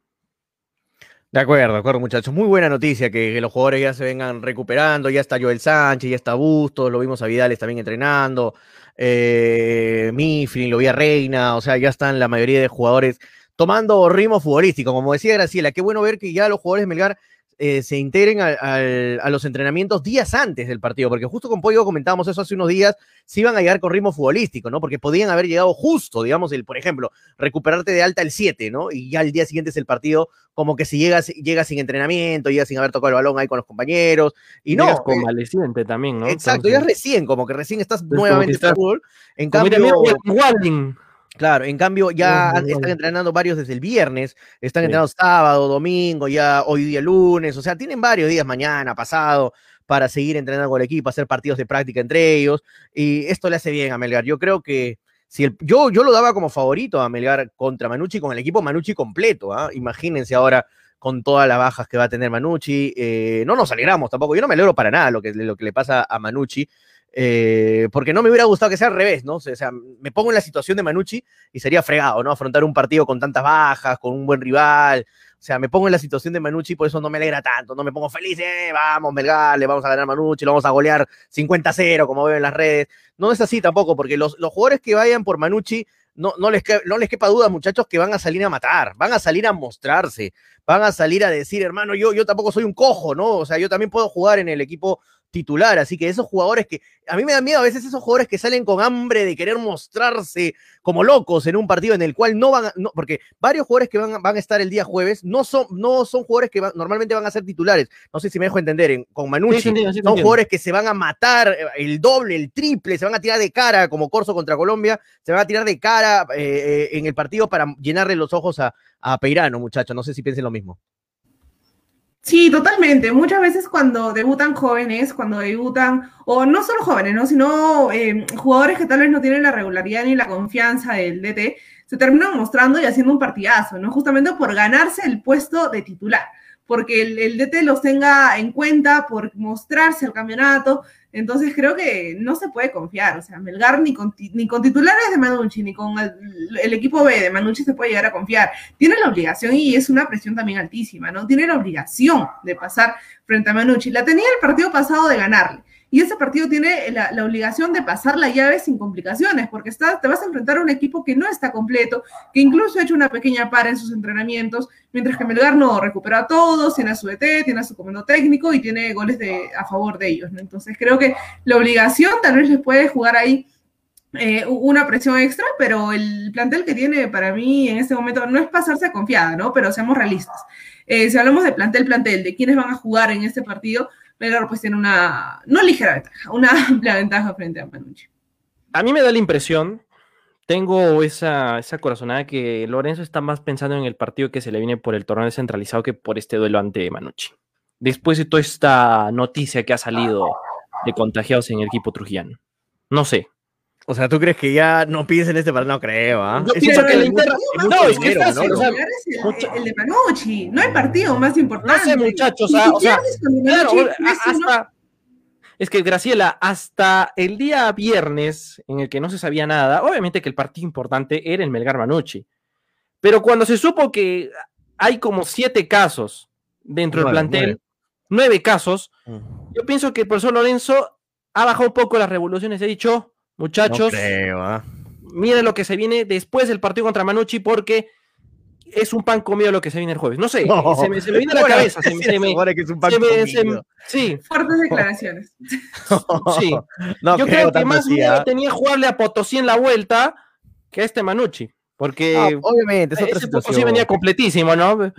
De acuerdo, de acuerdo, muchachos. Muy buena noticia que, los jugadores ya se vengan recuperando. Ya está Joel Sánchez, ya está Bustos, lo vimos a Vidales también entrenando. Eh, Mifflin, lo vi a Reina, o sea, ya están la mayoría de jugadores tomando ritmo futbolístico. Como decía Graciela, qué bueno ver que ya los jugadores Melgar eh, se integren a, a, a, los entrenamientos días antes del partido, porque justo con Pollo comentábamos eso hace unos días, si iban a llegar con ritmo futbolístico, ¿no? Porque podían haber llegado justo, digamos, el, por ejemplo, recuperarte de alta el 7, ¿no? Y ya el día siguiente es el partido, como que si llegas, llegas sin entrenamiento, llegas sin haber tocado el balón ahí con los compañeros, y no.
Llegas convaleciente eh, también, ¿no?
Exacto, Entonces, ya recién, como que recién estás nuevamente en fútbol. En cambio.
Mira,
Claro, en cambio ya no, no, están entrenando varios desde el viernes, están sí. entrenando sábado, domingo, ya hoy día lunes, o sea, tienen varios días mañana, pasado, para seguir entrenando con el equipo, hacer partidos de práctica entre ellos, y esto le hace bien a Melgar. Yo creo que si el, yo, yo lo daba como favorito a Melgar contra Manucci, con el equipo Manucci completo, ¿eh? imagínense ahora con todas las bajas que va a tener Manucci, eh, no nos alegramos tampoco, yo no me alegro para nada lo que, lo que le pasa a Manucci, eh, porque no me hubiera gustado que sea al revés, ¿no? O sea, me pongo en la situación de Manucci y sería fregado, ¿no? Afrontar un partido con tantas bajas, con un buen rival. O sea, me pongo en la situación de Manucci, por eso no me alegra tanto, no me pongo feliz, eh, vamos, Melgar, le vamos a ganar a Manucci, lo vamos a golear 50-0, como veo en las redes. No es así tampoco, porque los, los jugadores que vayan por Manucci, no, no, les no les quepa duda, muchachos, que van a salir a matar, van a salir a mostrarse, van a salir a decir, hermano, yo, yo tampoco soy un cojo, ¿no? O sea, yo también puedo jugar en el equipo titular, así que esos jugadores que, a mí me da miedo a veces esos jugadores que salen con hambre de querer mostrarse como locos en un partido en el cual no van a, no, porque varios jugadores que van, van, a estar el día jueves no son, no son jugadores que van, normalmente van a ser titulares, no sé si me dejo entender, en, con Manucci, sí, sí, sí, son jugadores que se van a matar eh, el doble, el triple, se van a tirar de cara como Corso contra Colombia, se van a tirar de cara eh, en el partido para llenarle los ojos a, a Peirano, muchachos, no sé si piensen lo mismo.
Sí, totalmente. Muchas veces cuando debutan jóvenes, cuando debutan, o no solo jóvenes, ¿no? sino eh, jugadores que tal vez no tienen la regularidad ni la confianza del DT, se terminan mostrando y haciendo un partidazo, ¿no? Justamente por ganarse el puesto de titular, porque el, el DT los tenga en cuenta, por mostrarse al campeonato, entonces creo que no se puede confiar, o sea, Melgar ni con, ni con titulares de Manucci, ni con el, el, equipo B de Manucci se puede llegar a confiar. Tiene la obligación, y es una presión también altísima, ¿no? Tiene la obligación de pasar frente a Manucci. La tenía el partido pasado de ganarle. Y ese partido tiene la, obligación de pasar la llave sin complicaciones, porque está, te vas a enfrentar a un equipo que no está completo, que incluso ha hecho una pequeña para en sus entrenamientos, mientras que Melgar no recupera a todos, tiene a su ET, tiene a su comando técnico y tiene goles de, a favor de ellos. Entonces creo que la obligación tal vez les puede jugar ahí eh, una presión extra, pero el plantel que tiene para mí en este momento no es pasarse confiada, ¿no? Pero seamos realistas. Eh, si hablamos de plantel, plantel, de quiénes van a jugar en este partido, Melgar pues tiene una, no ligera ventaja, una amplia ventaja frente a Manucci.
A mí me da la impresión, tengo esa, esa corazonada que Lorenzo está más pensando en el partido que se le viene por el torneo descentralizado que por este duelo ante Manucci. Después de toda esta noticia que ha salido de contagiados en el equipo trujillano. No sé,
o sea, ¿tú crees que ya no piensen en este partido? No creo, ¿ah?
Yo pienso que el Inter... No, es que es ¿no? O sea, el, el, de Manucci, no el partido más importante.
No sé, muchachos, o sea, claro, hasta... Es que, Graciela, hasta el día viernes, en el que no se sabía nada, obviamente que el partido importante era el Melgar Manucci. Pero cuando se supo que hay como siete casos dentro del plantel, nueve, nueve casos, uh -huh. yo pienso que el profesor Lorenzo ha bajado un poco las revoluciones y ha dicho, Muchachos,
no creo, ¿eh?
miren lo que se viene después del partido contra Manucci porque es un pan comido lo que se viene el jueves. No sé, no. Se, me, se, me, viene a la cabeza. Se, me, se me,
que es un pan comido.
sí.
Fuertes declaraciones.
sí. No Yo creo, creo que más miedo ¿eh? tenía jugarle a Potosí en la vuelta que a este Manucci. Porque
no, obviamente es otra
ese
situación.
Potosí venía completísimo, ¿no?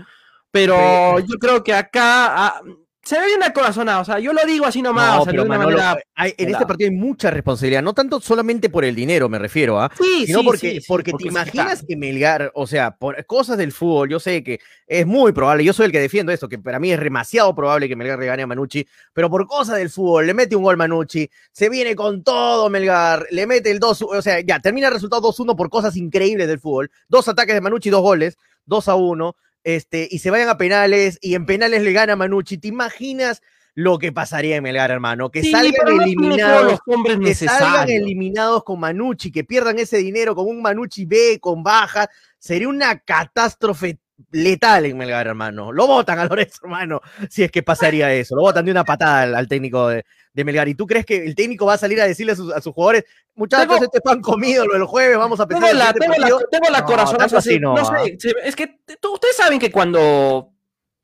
Pero sí. yo creo que acá ah, se ve una corazonada, o sea, yo lo digo así nomás.
No,
o sea,
pero
de una
Manolo,
manera...
hay, en este partido hay mucha responsabilidad, no tanto solamente por el dinero, me refiero, ¿ah?
Sí,
sino
sí,
porque,
sí,
porque,
porque
te imaginas
está.
que Melgar, o sea, por cosas del fútbol, yo sé que es muy probable, yo soy el que defiendo esto, que para mí es demasiado probable que Melgar le gane a Manucci, pero por cosas del fútbol, le mete un gol Manucci, se viene con todo Melgar, le mete el 2, o sea, ya, termina el resultado 2-1 por cosas increíbles del fútbol, dos ataques de Manucci, dos goles, 2 a 1, este, y se vayan a penales, y en penales le gana Manucci, ¿te imaginas? lo que pasaría en Melgar, hermano. Que
Sí,
salgan eliminados.
los hombres
Que salgan eliminados con Manucci, que pierdan ese dinero con un Manucci B, con baja, sería una catástrofe letal en Melgar, hermano. Lo votan a Lorenzo, hermano, si es que pasaría eso. Lo votan de una patada al, al técnico de, de Melgar. ¿Y tú crees que el técnico va a salir a decirle a sus, a sus jugadores, muchachos,
Tengo-
este pan comido lo del jueves, vamos a pensar
Tengo la, tengo la,
partido"?
tengo la
No, así no,
no
¿ah?
sé, es que ustedes saben que cuando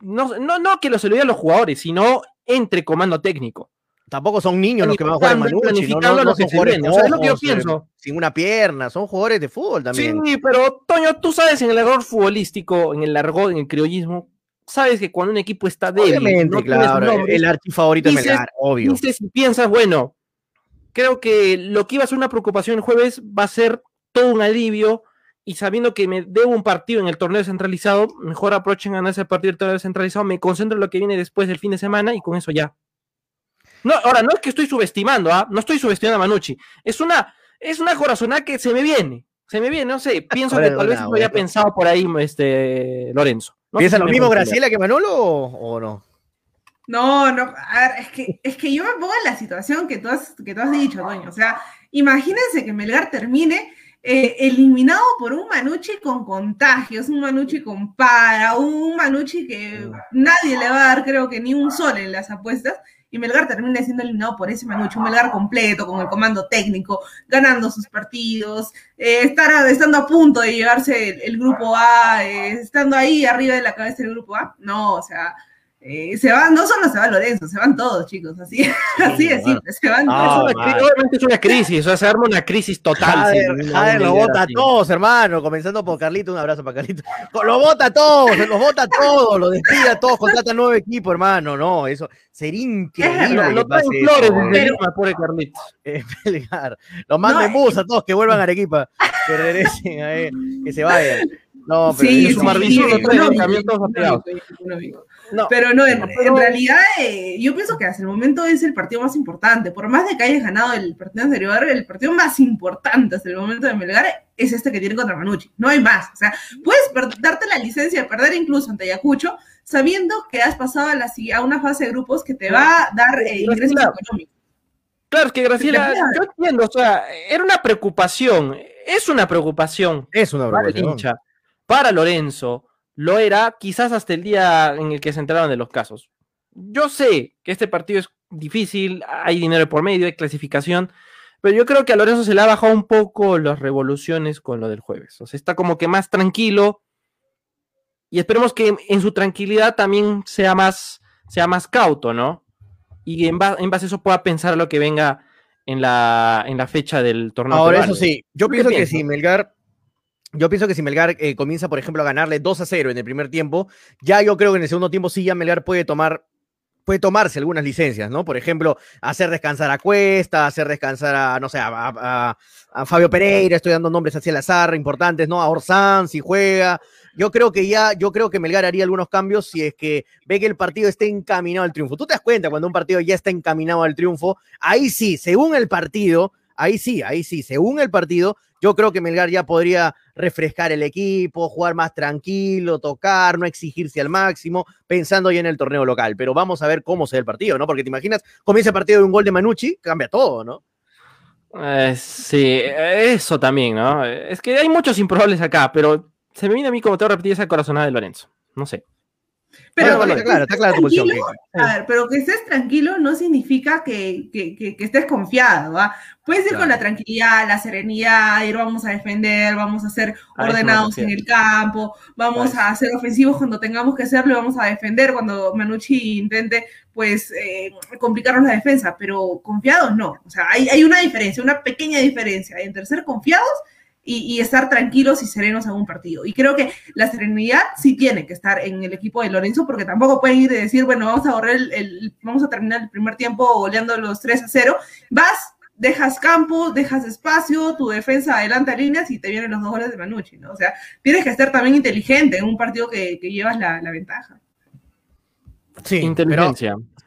no, no, no que lo se lo digan los jugadores, sino entre comando técnico.
Tampoco son niños los que van a jugar en Manucci, no, no, no son jugadores
o sea, es lo que yo
eh,
pienso.
sin una pierna, son jugadores de fútbol también.
Sí, pero Toño, tú sabes en el error futbolístico, en el largo, en el criollismo, sabes que cuando un equipo está débil, no
claro, el archifavorito
dices-
Melgar, obvio.
dices y piensas, bueno, creo que lo que iba a ser una preocupación el jueves va a ser todo un alivio y sabiendo que me debo un partido en el torneo descentralizado, mejor aprovechen a ese partido del torneo descentralizado, me concentro en lo que viene después del fin de semana y con eso ya. No, ahora, no es que estoy subestimando, ¿ah? no estoy subestimando a Manucci, es una, es una corazonada que se me viene, se me viene, no sé, pienso
Ahora,
que tal vez lo había pensado por ahí este, Lorenzo. No
¿Piensa lo mismo
entender.
Graciela que Manolo o, o no?
No, no, a ver, es que, es que yo me pongo en la situación que tú has, que tú has dicho, Toño. O sea, imagínense que Melgar termine eh, eliminado por un Manucci con contagios, un Manucci con para, un Manucci que nadie le va a dar, creo que ni un sol en las apuestas, y Melgar termina siendo eliminado por ese Manucci, un Melgar completo, con el comando técnico, ganando sus partidos, eh, estar, estando a punto de llevarse el, el grupo A, eh, estando ahí arriba de la cabeza del grupo A. No, o sea eh, se van, no solo se va Lorenzo, se van todos, chicos, así, así de simple, se van
Ah,
todos.
Obviamente es una crisis, o sea, se arma una crisis total.
Jader,
idea
vota a todos, hermano. Comenzando por Carlito, un abrazo para Carlito. Los vota a todos, los vota a todos, los despide a todos, contrata nuevo equipo, hermano. No, eso sería increíble.
Lo, lo traen flores desde Lima, pobre Carlitos.
eh. Los mando
No,
en bus a todos que vuelvan a Arequipa, que regresen a él, que se vayan. No, pero
Sí,
es
su
sí, sí,
lo trae,
No,
Pero no, en,
pero-
en realidad eh, yo pienso que hasta el momento es el partido más importante. Por más de que hayas ganado el partido anterior, el partido más importante hasta el momento de Melgar es este que tiene contra Manucci. No hay más. O sea, puedes darte la licencia de perder incluso ante Ayacucho, sabiendo que has pasado a, la, a una fase de grupos que te va a dar eh, ingresos
Claro.
económicos.
Claro, es que Graciela, yo entiendo, o sea, era una preocupación, es una preocupación
es una
para el
preocupación.
hincha, para Lorenzo, lo era quizás hasta el día en el que se enteraron de los casos. Yo sé que este partido es difícil, hay dinero por medio, hay clasificación, pero yo creo que a Lorenzo se le ha bajado un poco las revoluciones con lo del jueves. O sea, está como que más tranquilo y esperemos que en su tranquilidad también sea más, sea más cauto, ¿no? Y en, ba- en base a eso pueda pensar lo que venga en la, en la fecha del torneo.
Ahora,
peruano.
eso sí, yo
¿Tú qué
pienso que si Melgar, yo pienso que si Melgar eh, comienza, por ejemplo, a ganarle 2 a 0 en el primer tiempo, ya yo creo que en el segundo tiempo sí ya Melgar puede tomar puede tomarse algunas licencias, ¿no? Por ejemplo, hacer descansar a Cuesta, hacer descansar a, no sé, a, a- a Fabio Pereira, estoy dando nombres así al azar, importantes, ¿no? A Orsán, si juega. Yo creo que ya, yo creo que Melgar haría algunos cambios si es que ve que el partido esté encaminado al triunfo. Tú te das cuenta cuando un partido ya está encaminado al triunfo, ahí sí, según el partido, ahí sí, ahí sí, según el partido, yo creo que Melgar ya podría refrescar el equipo, jugar más tranquilo, tocar, no exigirse al máximo, pensando ya en el torneo local. Pero vamos a ver cómo se ve el partido, ¿no? Porque te imaginas, comienza el partido de un gol de Manucci, cambia todo, ¿no?
Eh, sí, eso también, ¿no? Es que hay muchos improbables acá, pero se me viene a mí, como te voy repetir, esa corazonada de Lorenzo. No sé.
Pero
Bueno, está claro, está clara tu posición.
tranquilo, A ver, pero que estés tranquilo no significa que, que- que- que estés confiado, ¿va? Puedes ir con la tranquilidad, la serenidad, ir vamos a defender, vamos a ser
A
ordenados en el campo, vamos
A
a ser ofensivos cuando tengamos que serlo, y vamos a defender cuando Manucci intente, pues, eh, complicarnos la defensa, pero confiados no. O sea, hay, hay una diferencia, una pequeña diferencia entre ser confiados y, y estar tranquilos y serenos en un partido. Y creo que la serenidad sí tiene que estar en el equipo de Lorenzo, porque tampoco pueden ir y decir, bueno, vamos a borrar el, el- vamos a terminar el primer tiempo goleando los 3 a 0. Vas, dejas campo, dejas espacio, tu defensa adelanta líneas y te vienen los dos goles de Manucci, ¿no? O sea, tienes que estar también inteligente en un partido que, llevas la ventaja.
Sí, pero,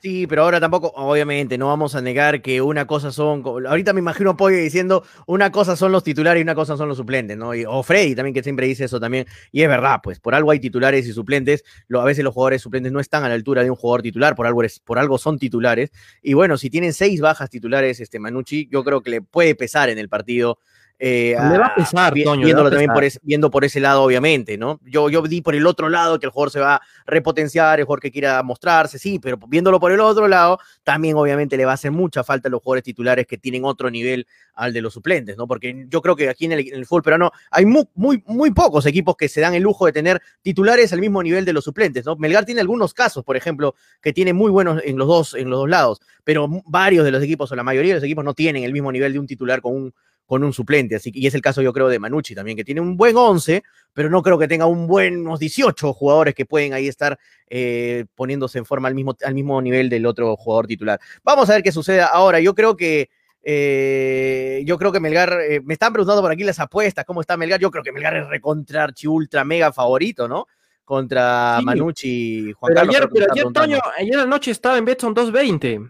sí, pero ahora tampoco, obviamente, no vamos a negar que una cosa son, ahorita me imagino a Pollo diciendo, una cosa son los titulares y una cosa son los suplentes, ¿no? Y- o Freddy también, que siempre dice eso también, y es verdad, pues, por algo hay titulares y suplentes, lo, a veces los jugadores suplentes no están a la altura de un jugador titular, por algo, es- por algo son titulares, y bueno, si tienen seis bajas titulares, este Manucci, yo creo que le puede pesar en el partido. Eh,
Le va a pesar,
vi-
Toño, le
viéndolo también por ese, viendo por ese lado, obviamente, ¿no? Yo, yo di por el otro lado que el jugador se va a repotenciar, el jugador que quiera mostrarse, sí, pero viéndolo por el otro lado, también obviamente le va a hacer mucha falta a los jugadores titulares que tienen otro nivel al de los suplentes, ¿no? Porque yo creo que aquí en el, en el fútbol peruano hay muy, muy, muy pocos equipos que se dan el lujo de tener titulares al mismo nivel de los suplentes, ¿no? Melgar tiene algunos casos, por ejemplo, que tiene muy buenos en los dos, en los dos lados, pero varios de los equipos o la mayoría de los equipos no tienen el mismo nivel de un titular con un con un suplente, así que, y es el caso yo creo de Manucci también, que tiene un buen 11, pero no creo que tenga un buen, unos 18 jugadores que pueden ahí estar eh, poniéndose en forma al mismo, al mismo nivel del otro jugador titular. Vamos a ver qué sucede ahora. Yo creo que eh, yo creo que Melgar, eh, me están preguntando por aquí las apuestas, ¿cómo está Melgar? Yo creo que Melgar es recontra archi ultra mega favorito, ¿no? Contra
Sí.
Manucci y Juan
Pero
Carlos.
ayer, pero ayer. Toño, ayer anoche estaba en Betson 220.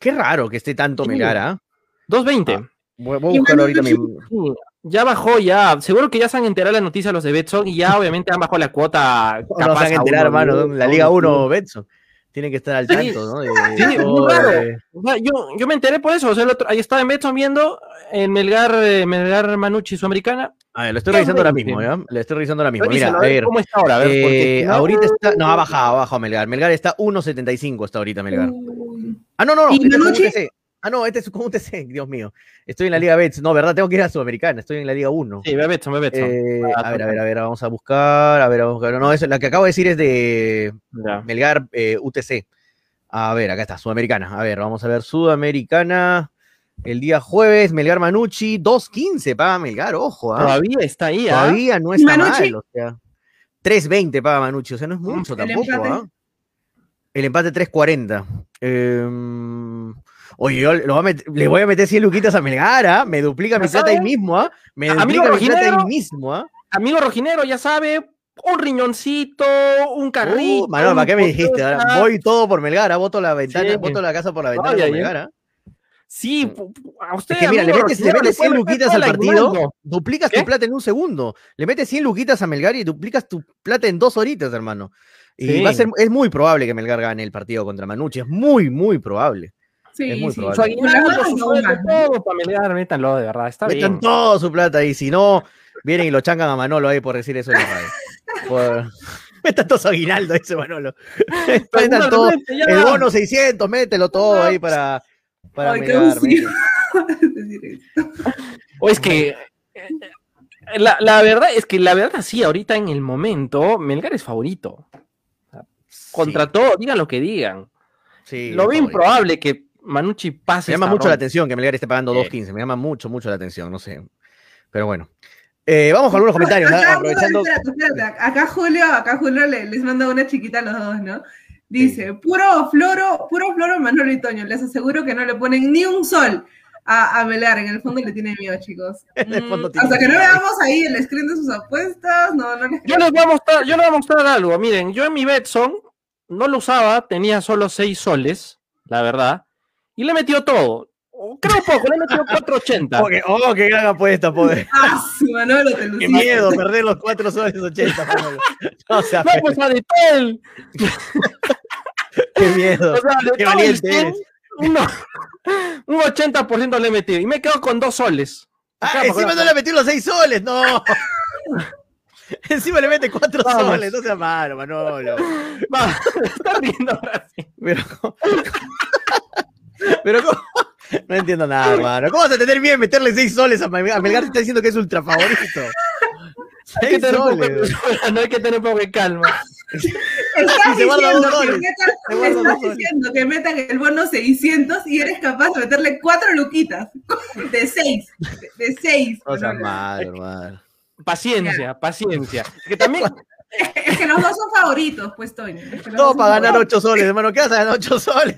Qué raro que esté tanto
Sí.
Melgar, ¿ah?
220.
Voy, voy a buscarlo ahorita mismo.
Ya bajó, ya. Seguro que ya se han enterado las noticias los de Betson y ya obviamente han bajado la cuota.
No
capaz
se van a
a
enterar,
uno,
hermano. La Liga
uno.
1, Betson. Tiene que estar al tanto, ¿no? De-
Sí,
de
es
todo,
muy raro.
de-
O sea, yo, yo me enteré por eso. O sea, el otro, ahí estaba en Betson viendo en Melgar, eh, Melgar Manucci Sudamericana.
A ver, lo estoy revisando ahora mismo, ¿ya? Lo estoy revisando ahora mismo. Mira, a ver.
¿Cómo está ahora? A ver, porque
eh,
no-
ahorita está. No, ha bajado, ha bajado Melgar. Melgar está 1.75 está ahorita Melgar. Ah, no, no, no.
¿Y Manucci?
Ah, no, este es un UTC, Dios mío. Estoy en la Liga Bets. No, ¿verdad? Tengo que ir a Sudamericana. Estoy en la Liga 1.
Sí, ve Betson, ve Betson.
Eh, a ver, a ver, a ver, vamos a buscar. A ver, vamos a buscar. No, eso, la que acabo de decir es de
Ya.
Melgar eh, UTC. A ver, acá está, Sudamericana. A ver, vamos a ver, Sudamericana. El día jueves, Melgar Manucci, 2.15 paga Melgar, ojo, ¿ah?
Todavía está ahí, ¿ah?
Todavía no está
Manucci?
mal, o sea. 3.20 paga Manucci, o sea, no es mucho
El
tampoco,
empate.
¿ah? El empate 3.40. Em, oye, yo lo voy a met- le voy a meter 100 luquitas a Melgar, ¿ah? Me duplica mi
¿Ya
plata ahí mismo, ¿ah? Me
Amigo
duplica mi plata ahí mismo, ¿ah?
Amigo rojinero, ya sabe, un riñoncito, un carrito.
Uh, Manuel, ¿para qué me dijiste? Ahora voy todo por Melgar, ¿ah? voto la ventana,
Sí.
voto la casa por la ventana
Ay,
por
ay,
Melgar, ¿ah?
Sí, pu- a usted.
Es que mira, le metes, le metes 100
puede meter
luquitas al partido, duplicas
¿Qué?
tu plata en un segundo. Le metes 100 luquitas a Melgar y duplicas tu plata en dos horitas, hermano. Y
Sí.
va a ser, es muy probable que Melgar gane el partido contra Manucci. Es muy, muy probable.
Sí,
Es muy
sí.
probable.
Su todo para Melgar, métanlo, de verdad, está
Metan
bien.
toda su plata ahí. Si no, vienen y lo changan a Manolo ahí por decir eso en la radio. Por- Metan todo su aguinaldo, dice Manolo. Metan todo. El bono 600, mételo todo ahí para, para
Ay, eso.
O es que. eh, La, la verdad es que la verdad sí, ahorita en el momento, Melgar es favorito. Contra
Sí,
todo, digan lo que digan.
sí,
lo veo improbable que Manucci pase.
Me llama
esta
mucho la
ronda.
atención que Melgar esté pagando
Sí.
2.15. Me llama mucho, mucho la atención, no sé. Pero bueno. Eh, vamos con algunos comentarios, ¿no?
Acá,
aprovechando.
espérate, espérate. Acá Julio, acá Julio le- les manda una chiquita a los dos, ¿no? Dice, puro floro, puro floro Manolo y Toño. Les aseguro que no le ponen ni un sol a, a Melgar. En el fondo le tiene miedo, chicos. Mm, hasta que no veamos ahí el screen de sus apuestas, no, no les
Yo les voy a mostrar, yo les voy a mostrar algo. Miren, yo en mi Betson no lo usaba, tenía solo 6 soles, la verdad, y le metió todo. Creo poco, le he metido 480.
Oh, qué, oh, qué gran apuesta, poder.
¡Ah, su Manolo, te
Qué miedo perder los 4 soles 80. Manolo. No, o sea,
No, pues a de Tel,
qué miedo.
o sea, de
Qué
todo
valiente
100,
eres.
uno- un 80% le he metido y me quedo con 2 soles.
Ah, encima no le metí los 6 soles, no. Encima le mete 4
Vamos.
soles, no sea malo, Manolo.
Va, está riendo ahora sí.
Pero, pero ¿cómo? No entiendo nada, hermano. ¿Cómo vas a tener bien meterle 6 soles a Melgar? Melgar te está diciendo que es ultra favorito.
Hay que
6
tener un poco
soles.
de- no hay que tener poco de calma.
Estás
se guarda
diciendo, que
guarda
estás diciendo que metan el bono 600 y eres capaz de meterle cuatro luquitas. De 6. De 6.
No seas malo, hermano.
Paciencia, paciencia. Que también,
Es que los dos son favoritos, pues, Toño. Es que
para ganar
favoritos.
8 soles, hermano. ¿Qué vas a ganar 8 soles?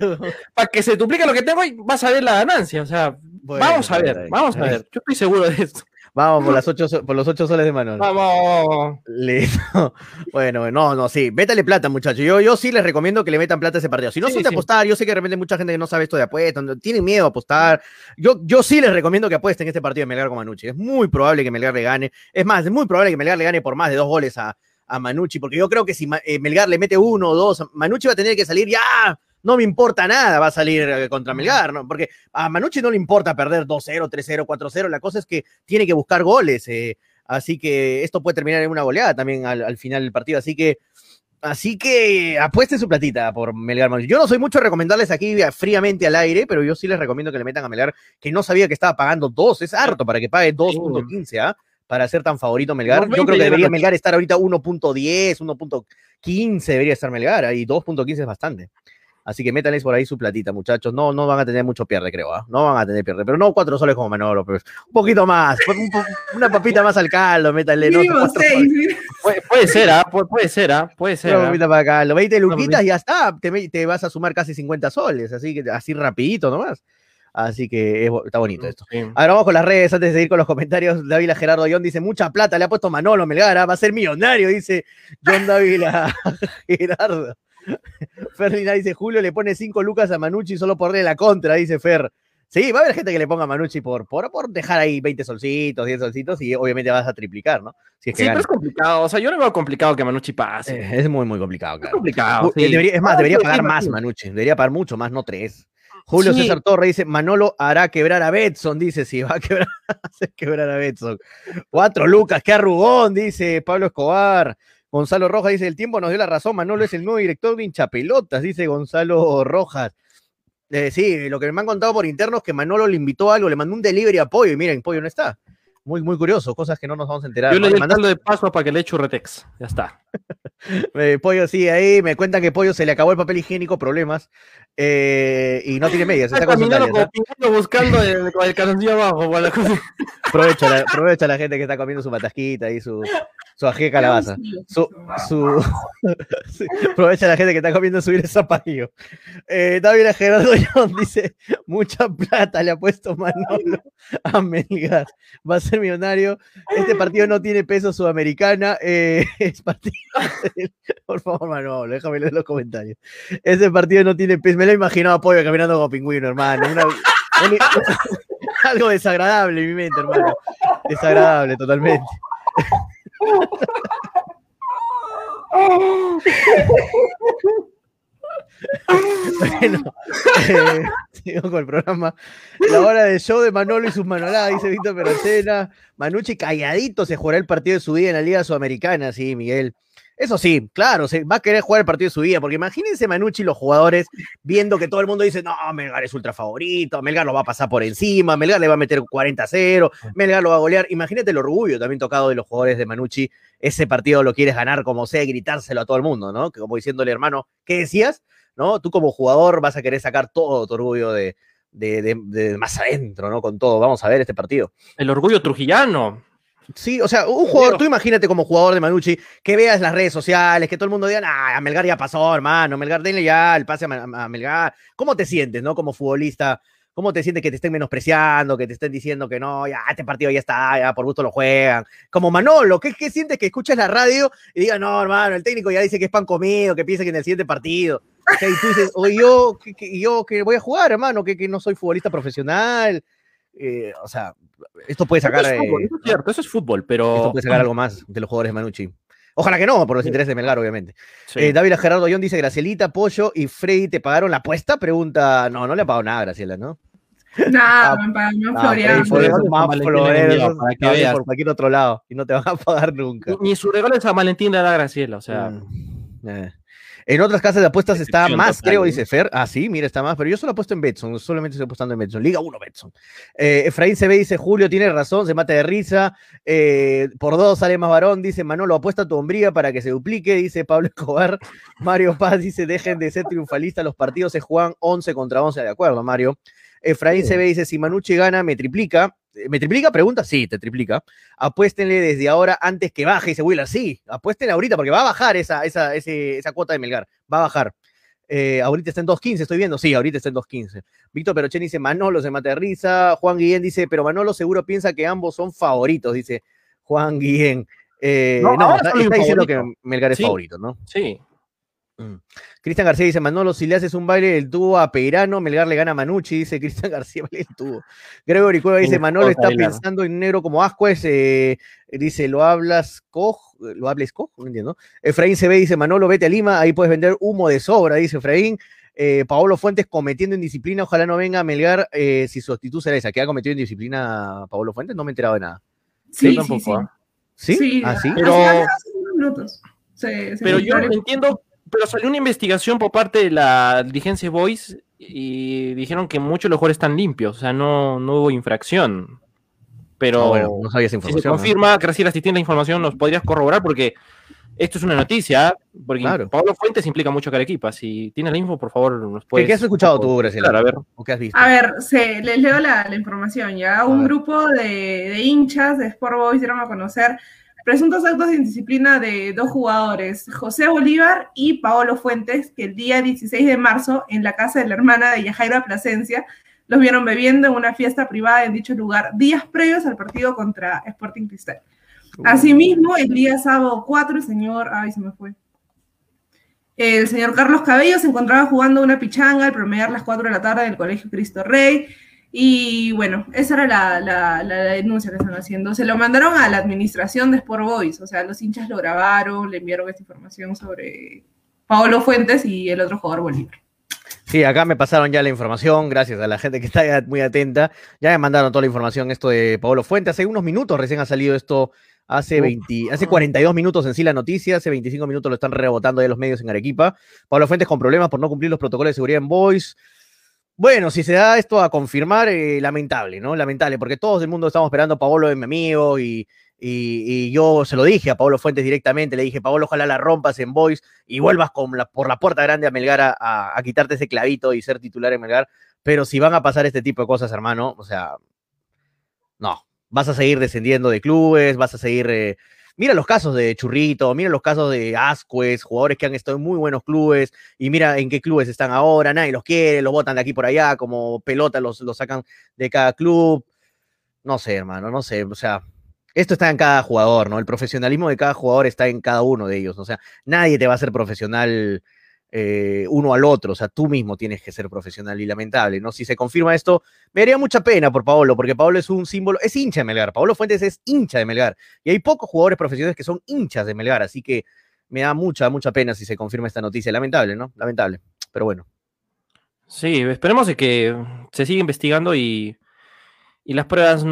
para que se duplique lo que tengo, y vas a ver la ganancia. O sea,
Bueno,
vamos a ver, vamos a ver. Yo estoy seguro de esto.
Vamos por, las ocho, por los 8 soles de Manuel.
Vamos.
Listo. Bueno, no, no, sí. Métale plata, muchachos. Yo, yo sí les recomiendo que le metan plata a ese partido. Si no
Sí,
son de
sí.
apostar, yo sé que de repente mucha gente que no sabe esto de apuestas, no- tienen miedo a apostar. Yo, yo sí les recomiendo que apuesten este partido de Melgar con Manucci. Es muy probable que Melgar le gane. Es más, es muy probable que Melgar le gane por más de dos goles a, a Manucci, porque yo creo que si eh, Melgar le mete uno o dos, Manucci va a tener que salir ya. No me importa nada, va a salir eh, contra Melgar, ¿no? Porque a Manucci no le importa perder 2-0, 3-0, 4-0. La cosa es que tiene que buscar goles. eh, Así que esto puede terminar en una goleada también al, al final del partido. Así que, así que apuesten su platita por Melgar. Manucci. Yo no soy mucho de recomendarles aquí fríamente al aire, pero yo sí les recomiendo que le metan a Melgar, que no sabía que estaba pagando 2. Es harto para que pague 2.15, ¿ah? Para ser tan favorito Melgar. Yo
20
creo que debería. Melgar estar ahorita 1.10, 1.15 debería estar Melgar. Ahí 2.15 es bastante. Así que métanles por ahí su platita, muchachos. No, no van a tener mucho pierde, creo. ¿ah? No van a tener pierde. Pero no cuatro soles como Manolo, pues. Un poquito más. un po- una papita más al caldo, métanle. No,
6.
soles.
Puede, puede ser, ¿ah? Pu- puede ser, ¿ah? Puede ser.
Una
¿ah?
papita para acá. Lo 20
Una
luquitas y ya está. Te, me- te vas a sumar casi 50 soles. Así que así rapidito nomás. Así que es está bonito esto.
Sí.
Ahora vamos con las redes antes de ir con los comentarios. Dávila Gerardo John dice: Mucha plata le ha puesto Manolo Melgara, va a ser millonario, dice John Dávila Gerardo. Ferdinand dice: Julio le pone 5 lucas a Manucci solo por darle la contra, dice Fer. Sí, va a haber gente que le ponga a Manucci por, por, por dejar ahí 20 solcitos, 10 solcitos y obviamente vas a triplicar, ¿no? Si es que
Sí, pero es complicado. O sea, yo no veo complicado que Manucci pase.
Eh, es muy, muy complicado,
es complicado.
Ju-
sí.
debería- es más,
Ah,
debería pagar más. Manucci. Debería pagar mucho más, no tres. Julio
Sí.
César Torre dice, Manolo hará quebrar a Betson, dice, si va a quebrar, hacer quebrar a Betson. Cuatro lucas, qué arrugón, dice Pablo Escobar. Gonzalo Rojas dice, el tiempo nos dio la razón, Manolo es el nuevo director de hinchapelotas, dice Gonzalo Rojas. Eh, sí, lo que me han contado por interno es que Manolo le invitó a algo, le mandó un delivery a Pollo y miren, Pollo no está. Muy, muy curioso, cosas que no nos vamos a enterar.
Yo le
mandaste-
el de paso para que le eche Retex. Ya está.
Eh, Pollo sí, ahí me cuentan que Pollo se le acabó el papel higiénico, problemas, eh, y no tiene medias, está con
como
¿ah?
buscando el, con el calzoncillo abajo. para la.
Aprovecha la, aprovecha la gente que está comiendo su patasquita y su, su ají de calabaza. Su, su, sí, aprovecha la gente que está comiendo subir el zapallo. Eh, también Gerardo John dice, mucha plata le ha puesto Manolo a Melgar. Va a ser millonario. Este partido no tiene peso sudamericana. eh, es partido Por favor, Manolo, déjame leer los comentarios. Ese partido no tiene peso. Me lo he imaginado a Pollo caminando como pingüino, hermano. Algo desagradable en mi mente, hermano. Desagradable, totalmente. Bueno, eh, sigo con el programa. La hora del show de Manolo y sus manoladas, dice Víctor Perocena. Manucci calladito se jugará el partido de su vida en la Liga Sudamericana, sí, Miguel. Eso sí, claro, se va a querer jugar el partido de su vida, porque imagínense Manucci y los jugadores viendo que todo el mundo dice, no, Melgar es ultra favorito, Melgar lo va a pasar por encima, Melgar le va a meter 40-0, Melgar lo va a golear. Imagínate el orgullo también tocado de los jugadores de Manucci, ese partido lo quieres ganar como sea gritárselo a todo el mundo, ¿no? Que como diciéndole, hermano, ¿qué decías? ¿No? Tú como jugador vas a querer sacar todo tu orgullo de, de, de- de más adentro, ¿no? Con todo. Vamos a ver este partido.
El orgullo trujillano.
Sí, o sea, un jugador, tú imagínate como jugador de Manucci, que veas las redes sociales, que todo el mundo diga, ah, a Melgar ya pasó, hermano, Melgar, denle ya el pase a, Melgar. ¿Cómo te sientes, no? Como futbolista, ¿cómo te sientes que te estén menospreciando, que te estén diciendo que no, ya, este partido ya está, ya por gusto lo juegan? Como Manolo, ¿qué, qué sientes que escuchas la radio y digas, no, hermano, el técnico ya dice que es pan comido, que piensa que en el siguiente partido. O sea, y tú dices, o yo, que, que- yo que voy a jugar, hermano, que, que no soy futbolista profesional. Eh, o sea, esto puede sacar.
Eso es fútbol,
eh,
eso es cierto, eso es fútbol, pero.
esto puede sacar algo más de los jugadores de Manucci. Ojalá que no, por los intereses de Melgar, obviamente.
Sí.
Eh, David Gerardo John dice: Gracielita, Pollo y Freddy, ¿te pagaron la apuesta? Pregunta. No, no le ha pagado nada, Graciela, ¿no?
Nada,
Ah,
me
le envió,
esos
para que veas.
por cualquier otro lado y no te van a pagar nunca.
Ni su regalo de San Valentín le da Graciela, o sea.
Mm, eh. En otras casas de apuestas está más,
total,
creo, dice Fer. Ah, sí, mira, está más, pero yo solo apuesto en Betson, solamente estoy apostando en Betson. Liga 1 Betson. Eh, Efraín se ve, dice Julio, tiene razón, se mata de risa. Eh, por dos sale más varón, dice Manolo, apuesta tu hombría para que se duplique, dice Pablo Escobar. Mario Paz dice, dejen de ser triunfalistas, los partidos se juegan 11 contra 11, de acuerdo, Mario. Efraín se ve, dice, si Manucci gana, me triplica. Eh, ¿Me triplica? Pregunta, sí, te triplica. Apuéstenle desde ahora antes que baje, dice Willa. Sí, apuéstenle ahorita porque va a bajar esa, esa, ese- esa cuota de Melgar. Va a bajar. Eh, ahorita está en 2.15, estoy viendo. Sí, ahorita está en 2.15. Víctor Perochen dice Manolo se mata de risa. Juan Guillén dice, pero Manolo seguro piensa que ambos son favoritos, dice Juan Guillén. Eh,
No,
no, está, está diciendo que Melgar es
Sí.
favorito, ¿no?
Sí.
Cristian García dice, Manolo, si le haces un baile del tubo a Peirano, Melgar le gana a Manucci, dice Cristian García, baile del tubo. Gregory Cueva dice, Manolo está
bailar.
pensando en negro como Ascuez, eh, dice, lo hablas coj, lo hables coj, no entiendo. Efraín se ve, dice, Manolo, vete a Lima, ahí puedes vender humo de sobra, dice Efraín. Eh, Paolo Fuentes cometiendo indisciplina, ojalá no venga a Melgar eh, si su actitud será esa. ¿Que ha cometido indisciplina Paolo Fuentes? No me he enterado de nada.
Sí, sí,
tampoco,
sí.
¿ah?
¿Sí?
Sí,
¿Ah, sí?
Pero-
Hace- hace unos minutos. Se- se
Pero yo entiendo, pero salió una investigación por parte de la diligencia Voice y dijeron que muchos de los jugadores están limpios, o sea, no, no hubo infracción. Pero
Ah, bueno, no sabía esa
si se
información. ¿no?
confirma, Graciela, si tienes la información, nos podrías corroborar porque esto es una noticia, porque
Claro.
Pablo Fuentes implica mucho a Arequipa. Si tienes la info, por favor, nos
¿Qué,
puedes...
qué has escuchado tú, Graciela?
Claro, a ver.
¿O qué has visto?
A ver, se, les leo la, la información. Ya un
ver.
grupo de, de hinchas de Sport Boys dieron a conocer presuntos actos de indisciplina de dos jugadores, José Bolívar y Paolo Fuentes, que el día 16 de marzo, en la casa de la hermana de Yajaira Plasencia, los vieron bebiendo en una fiesta privada en dicho lugar, días previos al partido contra Sporting Cristal. Asimismo, el día sábado 4, el señor, ay, se me fue. El señor Carlos Cabello se encontraba jugando una pichanga al promediar las 4 de la tarde en el Colegio Cristo Rey. Y bueno, esa era la, la- la denuncia que están haciendo. Se lo mandaron a la administración de Sport Boys, o sea, los hinchas lo grabaron, le enviaron esta información sobre Paolo Fuentes y el otro jugador Bolívar.
Sí, acá me pasaron ya la información, gracias a la gente que está ya muy atenta. Ya me mandaron toda la información esto de Pablo Fuente. Hace unos minutos recién ha salido esto, hace, 20, hace 42 minutos en sí la noticia, hace 25 minutos lo están rebotando ya los medios en Arequipa. Pablo Fuentes con problemas por no cumplir los protocolos de seguridad en Voice. Bueno, si se da esto a confirmar, eh, lamentable, ¿no? Lamentable, porque todos el mundo estamos esperando a Paolo mi amigo y, y, yo se lo dije a Pablo Fuentes directamente, le dije, Paolo, ojalá la rompas en Voice y vuelvas por la puerta grande a Melgar a, a, quitarte ese clavito y ser titular en Melgar, pero si van a pasar este tipo de cosas, hermano, o sea, no, vas a seguir descendiendo de clubes, vas a seguir... Eh, mira los casos de Churrito, mira los casos de Ascuez, jugadores que han estado en muy buenos clubes, y mira en qué clubes están ahora, nadie los quiere, los botan de aquí por allá, como pelota los, los sacan de cada club. No sé, hermano, no sé, o sea, esto está en cada jugador, ¿no? El profesionalismo de cada jugador está en cada uno de ellos. O sea, nadie te va a ser profesional eh, uno al otro. O sea, tú mismo tienes que ser profesional y lamentable, ¿no? Si se confirma esto, me haría mucha pena por Paolo, porque Paolo es un símbolo, es hincha de Melgar. Paolo Fuentes es hincha de Melgar. Y hay pocos jugadores profesionales que son hinchas de Melgar. Así que me da mucha, mucha pena si se confirma esta noticia. Lamentable, ¿no? Lamentable. Pero bueno.
Sí, esperemos que se siga investigando y y las pruebas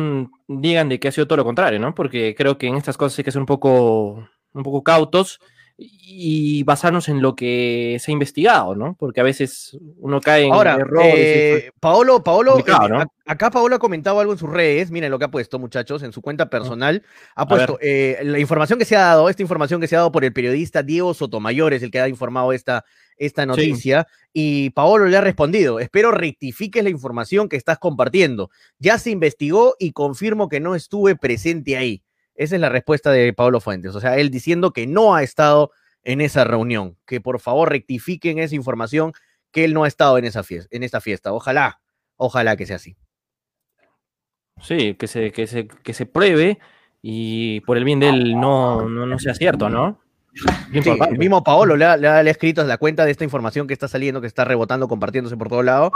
digan de que ha sido todo lo contrario, ¿no? Porque creo que en estas cosas hay que ser un poco, un poco cautos y basarnos en lo que se ha investigado, ¿no? Porque a veces uno cae en
Ahora,
errores.
Eh, Paolo, Paolo, eh, acá Paolo ha comentado algo en sus redes, miren lo que ha puesto, muchachos, en su cuenta personal, ha puesto eh, la información que se ha dado, esta información que se ha dado por el periodista Diego Sotomayor, es el que ha informado esta, esta noticia, y Paolo le ha respondido, espero rectifiques la información que estás compartiendo. Ya se investigó y confirmo que no estuve presente ahí. Esa es la respuesta de Pablo Fuentes. O sea, él diciendo que no ha estado en esa reunión, que por favor rectifiquen esa información, que él no ha estado en esa fiesta, en esta fiesta. Ojalá, ojalá que sea así.
Sí, que se, que se, que se pruebe y por el bien de él no, no, no sea cierto, ¿no?
el mismo Paolo le ha, escrito a la cuenta de esta información que está saliendo, que está rebotando, compartiéndose por todos lados.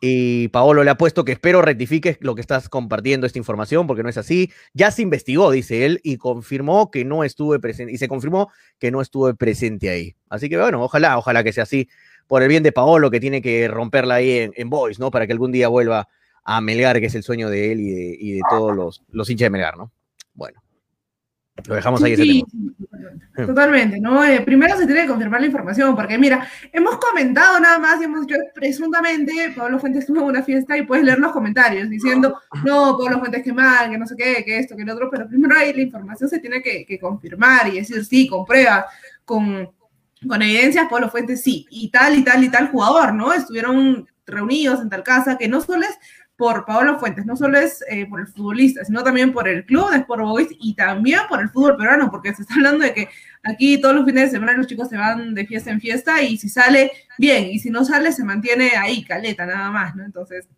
Y Paolo le ha puesto que espero rectifiques lo que estás compartiendo esta información, porque no es así. Ya se investigó, dice él, y confirmó que no estuve presente, y se confirmó que no estuve presente ahí. Así que bueno, ojalá, ojalá que sea así, por el bien de Paolo, que tiene que romperla ahí en, en Boys, ¿no? Para que algún día vuelva a Melgar, que es el sueño de él y de, y de todos los, los hinchas de Melgar, ¿no? Bueno. Lo dejamos ahí ese tema.
Totalmente, ¿no? Eh, primero se tiene que confirmar la información, porque mira, hemos comentado nada más y hemos presuntamente Pablo Fuentes tuvo una fiesta y puedes leer los comentarios diciendo, no, Pablo Fuentes qué mal, que no sé qué, que esto, que lo otro, pero primero ahí la información se tiene que, confirmar y decir sí, con pruebas, con, con evidencias, Pablo Fuentes sí, y tal y tal y tal jugador, ¿no? Estuvieron reunidos en tal casa, que no solo es por Paolo Fuentes, no solo es eh, por el futbolista, sino también por el club de Sport Boys y también por el fútbol peruano, porque se está hablando de que aquí todos los fines de semana los chicos se van de fiesta en fiesta y si sale, bien, y si no sale, se mantiene ahí, caleta, nada más, ¿no? Entonces,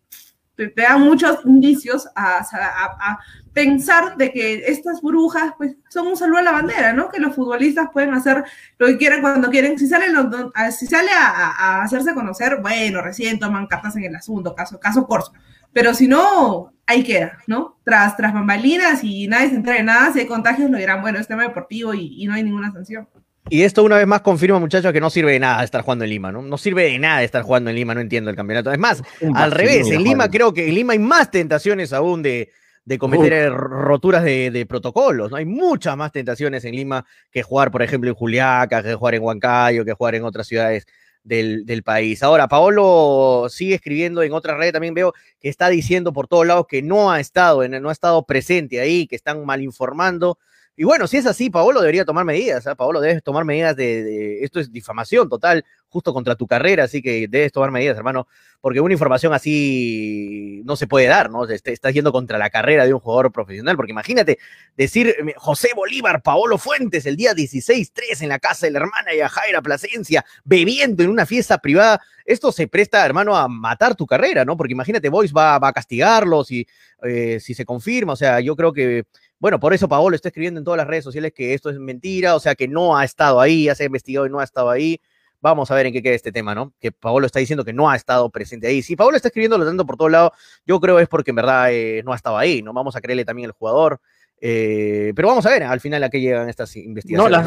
te, dan muchos indicios a, a, pensar de que estas burbujas pues, son un saludo a la bandera, ¿no? Que los futbolistas pueden hacer lo que quieran cuando quieren. Si sale, si sale a, hacerse conocer, bueno, recién toman cartas en el asunto, caso, caso Corso pero si no, ahí queda, ¿no? Tras, tras bambalinas y nadie se entera de nada, si hay contagios lo dirán, bueno, es tema deportivo y, no hay ninguna sanción.
Y esto una vez más confirma, muchachos, que no sirve de nada estar jugando en Lima, ¿no? No sirve de nada estar jugando en Lima, no entiendo el campeonato. Es más, al revés, en Lima creo que en Lima hay más tentaciones aún de, cometer roturas de, protocolos, ¿no? Hay muchas más tentaciones en Lima que jugar, por ejemplo, en Juliaca, que jugar en Huancayo, que jugar en otras ciudades del, país. Ahora, Paolo sigue escribiendo en otra red, también veo que está diciendo por todos lados que no ha estado, no ha estado presente ahí, que están mal informando. Y bueno, si es así, Paolo debería tomar medidas. ¿eh? Paolo debes tomar medidas de, Esto es difamación total, justo contra tu carrera, así que debes tomar medidas, hermano, porque una información así no se puede dar, ¿no? Este, estás yendo contra la carrera de un jugador profesional, porque imagínate decir José Bolívar, Paolo Fuentes, el día 16-3 en la casa de la hermana y a Jaira Plasencia, bebiendo en una fiesta privada. Esto se presta, hermano, a matar tu carrera, ¿no? Porque imagínate, Boys va, a castigarlos y eh, si se confirma, o sea, yo creo que bueno, por eso Paolo está escribiendo en todas las redes sociales que esto es mentira, o sea, que no ha estado ahí, ya se ha investigado y no ha estado ahí. Vamos a ver en qué queda este tema, ¿no? Que Paolo está diciendo que no ha estado presente ahí. Si Paolo está escribiendo lo tanto por todos lados, yo creo es porque en verdad eh, no ha estado ahí, ¿no? Vamos a creerle también al jugador. Eh, pero vamos a ver al final a qué llegan estas investigaciones.
No, las,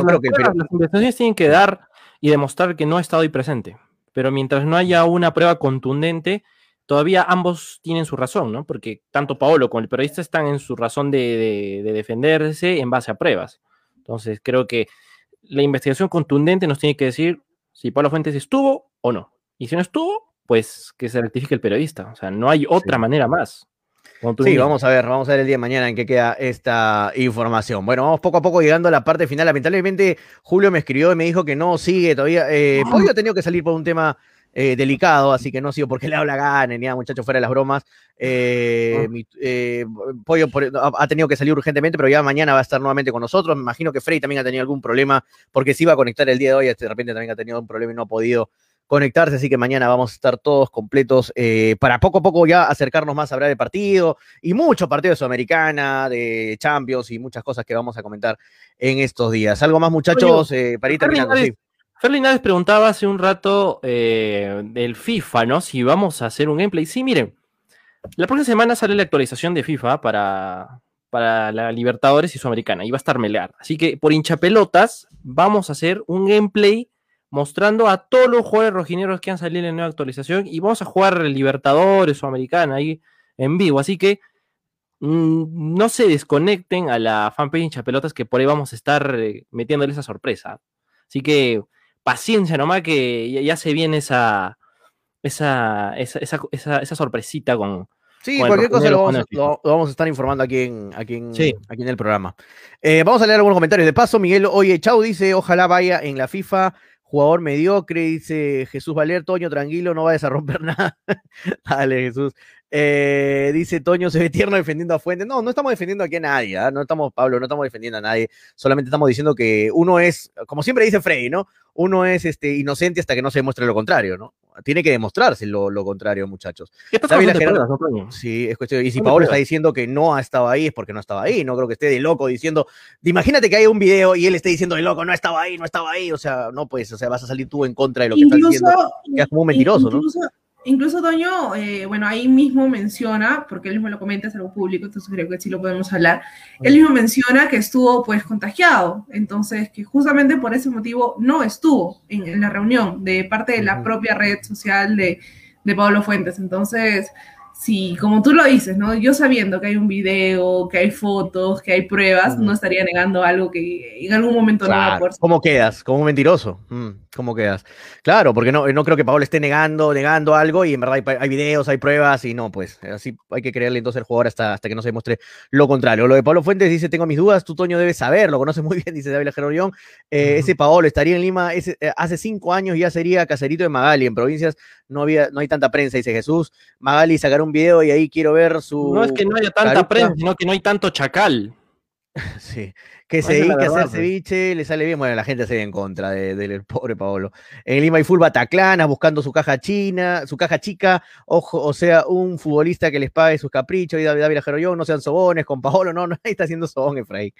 investigaciones tienen que dar y demostrar que no ha estado ahí presente. Pero mientras no haya una prueba contundente, todavía ambos tienen su razón, ¿no? Porque tanto Paolo como el periodista están en su razón de, defenderse en base a pruebas. Entonces, creo que la investigación contundente nos tiene que decir si Pablo Fuentes estuvo o no. Y si no estuvo, pues que se rectifique el periodista. O sea, no hay otra
Sí.
manera más.
Sí, vamos a ver, vamos a ver el día de mañana en qué queda esta información. Bueno, vamos poco a poco llegando a la parte final. Lamentablemente, Julio me escribió y me dijo que no sigue todavía. Eh, Pollo ha tenido que salir por un tema eh, delicado, así que no sigo porque le habla gana, ni nada, muchachos, fuera de las bromas. Eh, mi- eh, Pollo por- ha, ha tenido que salir urgentemente, pero ya mañana va a estar nuevamente con nosotros. Me imagino que Frey también ha tenido algún problema porque se iba a conectar el día de hoy, de repente también ha tenido un problema y no ha podido conectarse, así que mañana vamos a estar todos completos eh, para poco a poco ya acercarnos más a hablar de partido y mucho partido de Sudamericana, de Champions y muchas cosas que vamos a comentar en estos días. Algo más, muchachos, para ir terminando. Sí.
Linares- Fer Linares preguntaba hace un rato eh, del FIFA, ¿no? Si vamos a hacer un gameplay. Sí, miren, la próxima semana sale la actualización de FIFA para, para la Libertadores y Sudamericana. Y va a estar Melgar. Así que por hinchapelotas vamos a hacer un gameplay mostrando a todos los jugadores rojineros que han salido en la nueva actualización. Y vamos a jugar Libertadores, Sudamericana ahí en vivo. Así que mm, no se desconecten a la fanpage hinchapelotas que por ahí vamos a estar eh, metiéndole esa sorpresa. Así que paciencia nomás que ya, se viene esa, esa, esa, esa, esa- sorpresita con...
Sí, cualquier cosa vamos, lo vamos a estar informando aquí en, aquí en,
Sí.
aquí en el programa. Eh, vamos a leer algunos comentarios de paso. Miguel Oye Chau dice, ojalá vaya en la FIFA. Jugador mediocre, dice Jesús Valer, Toño, tranquilo, no vayas a romper nada. Dale, Jesús. Eh, dice Toño, se ve tierno defendiendo a Fuentes. No, no estamos defendiendo aquí a nadie, ¿ah? no estamos, Pablo, no estamos defendiendo a nadie. Solamente estamos diciendo que uno es, como siempre dice Frey, ¿no? Uno es este, inocente hasta que no se demuestre lo contrario, ¿no? Tiene que demostrarse lo, lo contrario, muchachos.
¿Qué estás
David
hablando de
Gerardo-
pruebas, no?
Sí, es cuestión. Y si Paolo está diciendo que no ha estado ahí, es porque no estaba ahí. No creo que esté de loco diciendo. Imagínate que hay un video y él esté diciendo de loco, no estaba ahí, no estaba ahí. O sea, no pues, o sea, vas a salir tú en contra de lo que estás diciendo. quedas como un mentiroso, ¿no?
Incluso, Toño, eh, bueno, ahí mismo menciona, porque él mismo lo comenta, es algo público, entonces creo que sí lo podemos hablar. Él mismo menciona que estuvo pues contagiado, entonces que justamente por ese motivo no estuvo en, en la reunión de parte de la propia red social de, de Pablo Fuentes. Entonces, sí, como tú lo dices, ¿no? Yo sabiendo que hay un video, que hay fotos, que hay pruebas, no estaría negando algo que en algún momento no va a
Claro,
poder
¿Cómo quedas? Como un mentiroso. Mm, ¿Cómo quedas? Claro, porque no, no creo que Paolo esté negando, negando algo y en verdad hay, hay videos, hay pruebas y no, pues así hay que creerle entonces al jugador hasta, hasta que no se demuestre lo contrario. Lo de Pablo Fuentes dice, tengo mis dudas, tú Toño debes saber, lo conoces muy bien, dice David Gerorión. Eh, Ese Paolo estaría en Lima ese, eh, hace cinco años ya sería caserito de Magali, en provincias no, había, no hay tanta prensa, dice Jesús. Magali sacará un video y ahí quiero ver su...
No es que no haya tanta prensa, sino que no hay tanto chacal.
Sí, que se dedique a hacer ceviche, le sale bien. Bueno, la gente se ve en contra de- del pobre Paolo. En Lima hay full bataclana, buscando su caja china, su caja chica, ojo, o sea, un futbolista que les pague sus caprichos, y David David Jerollón, no sean sobones, con Paolo, no, no, ahí está haciendo sobón Efraín.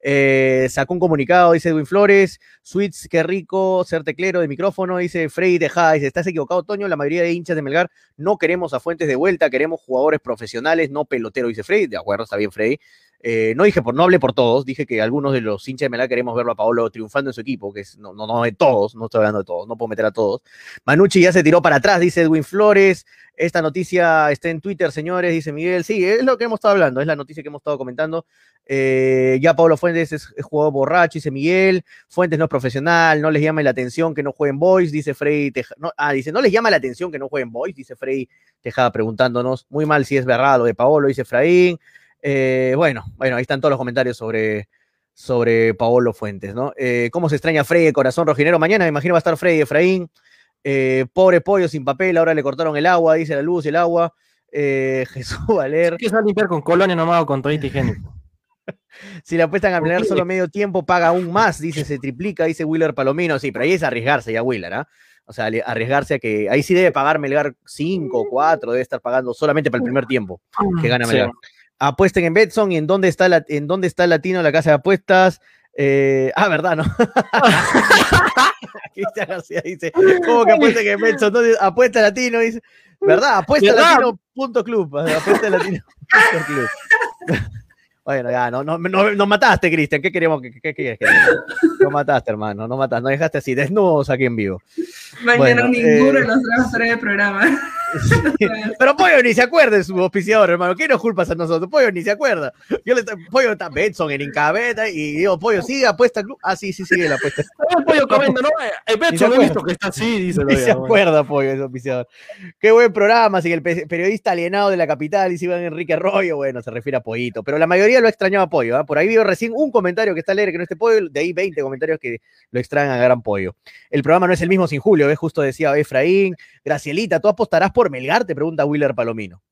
Eh, sacó un comunicado, dice Edwin Flores, Sweets, qué rico, ser teclero de micrófono, dice Frey deja, dice, estás equivocado, Toño, la mayoría de hinchas de Melgar no queremos a Fuentes de vuelta, queremos jugadores profesionales, no pelotero, dice Frey, de acuerdo, está bien Frey. Eh, no dije por, no hablé por todos, dije que algunos de los hinchas de Melgar queremos verlo a Paolo triunfando en su equipo, que no, no, no de todos, no estoy hablando de todos, no puedo meter a todos. Manucci ya se tiró para atrás, dice Edwin Flores. Esta noticia está en Twitter, señores, dice Miguel. Sí, es lo que hemos estado hablando, es la noticia que hemos estado comentando. Eh, ya Pablo Fuentes es, es jugador borracho, dice Miguel. Fuentes no es profesional, no les llama la atención que no jueguen boys, dice Frey. Teja- no, ah, dice, no les llama la atención que no jueguen boys, dice Frey Tejada preguntándonos. Muy mal si es verdad lo de Paolo, dice Fraín. Eh, bueno, bueno, ahí están todos los comentarios sobre, sobre Paolo Fuentes, ¿no? Eh, ¿Cómo se extraña Frey, corazón rojinero? Mañana me imagino va a estar Frey, Efraín. Eh, pobre pollo sin papel, ahora le cortaron el agua, dice la luz y el agua. Jesús Valer.
va a limpiar con colonia nomás o con toallita higiénico.
Si le apuestan a planear solo medio tiempo, paga aún más, dice, se triplica, dice Willer Palomino. Sí, pero ahí es arriesgarse ya, Willer, ¿ah? O sea, arriesgarse a que. Ahí sí debe pagar Melgar 5, 4, debe estar pagando solamente para el primer tiempo que gana
Sí.
Apuesten en Betson y en dónde está, la, en dónde está Latino, la casa de apuestas. Eh, ah, verdad, ¿no? Cristian García dice, ¿cómo que apuesten en Betson? ¿Dónde- apuesta Latino, dice. ¿Verdad? Apuesta
¿Verdad?
Latino punto club. Apuesta Latino punto club. Bueno, ya, no, no, no- nos mataste, Cristian. ¿Qué queremos? ¿Qué, qué que diga? Nos mataste, hermano. No mataste. Nos dejaste así, desnudos aquí en vivo.
Mañana
Bueno,
ninguno
eh,
de los tres va el.
Pero Pollo ni se acuerda de su auspiciador, hermano. ¿Qué nos culpas a nosotros? Pollo ni se acuerda. Yo le Pollo está Betson en Incabeta y digo, Pollo, sigue apuesta club. Ah, sí, sí, sigue la apuesta.
El pollo comenta, ¿no? Eh,
se
Betson he
acuerda.
visto que está así, dice.
Ni se acuerda, Pollo, ese auspiciador. Qué buen programa, así que el pe- periodista alienado de la capital, dice Iván Enrique Arroyo, bueno, se refiere a Pollito, pero la mayoría lo ha extrañado a Pollo, ¿ah? por ahí vio recién un comentario que está alegre que no esté Pollo, de ahí 20 comentarios que lo extraen a gran Pollo. El programa no es el mismo sin Julio, ¿ves? Justo decía Efraín, Gracielita, ¿tú apostarás por Melgar? Te pregunta Willer Palomino.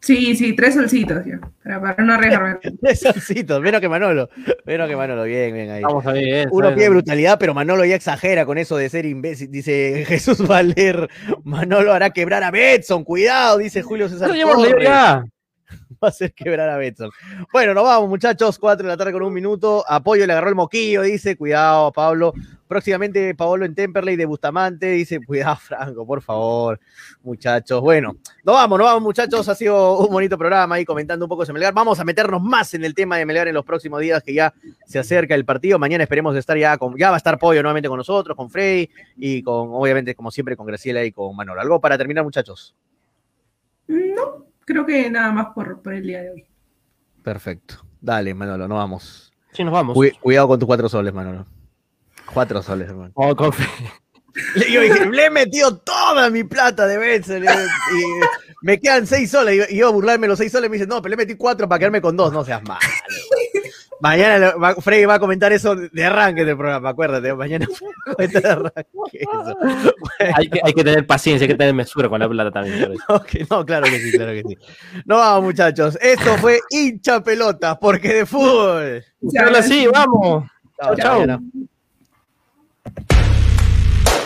Sí, sí, tres solcitos ya, para, para no arriesgarme.
Tres solcitos, menos que Manolo, menos que Manolo, bien, bien ahí.
Vamos a ver.
Uno
¿sabes?
pide brutalidad, pero Manolo ya exagera con eso de ser imbécil. Dice Jesús Valer, Manolo hará quebrar a Betson, cuidado, dice Julio César.
Eso ya
va a hacer quebrar a Betson. Bueno, nos vamos, muchachos. 4 de la tarde con un minuto. Apoyo le agarró el moquillo, dice. Cuidado, Pablo. Próximamente, Paolo en Temperley de Bustamante. Dice, cuidado, Franco, por favor, muchachos. Bueno, nos vamos, nos vamos, muchachos. Ha sido un bonito programa ahí comentando un poco de Melgar. Vamos a meternos más en el tema de Melgar en los próximos días, que ya se acerca el partido. Mañana esperemos estar ya con. Ya va a estar Pollo nuevamente con nosotros, con Frey y con, obviamente, como siempre, con Graciela y con Manolo. ¿Algo para terminar, muchachos?
No, creo que nada más por, por el día de hoy.
Perfecto. Dale, Manolo, nos vamos.
Sí, nos vamos.
Cuid- cuidado con tus cuatro soles, Manolo. Cuatro soles, hermano.
Oh,
yo dije, le he metido toda mi plata de Betson. le- Y me quedan seis soles. Y yo- y yo a burlarme los seis soles me dice, no, pero le metí cuatro para quedarme con dos. No seas malo. Mañana lo- va- Freddy va a comentar eso de arranque del programa, acuérdate. Mañana va a comentar de arranque eso.
hay, que, hay que tener paciencia, hay que tener mesura con la plata también.
no, claro que sí, claro que sí. No vamos, muchachos. Esto fue hincha pelota, porque de fútbol.
Ahora sí, vamos.
Chao,
Chao.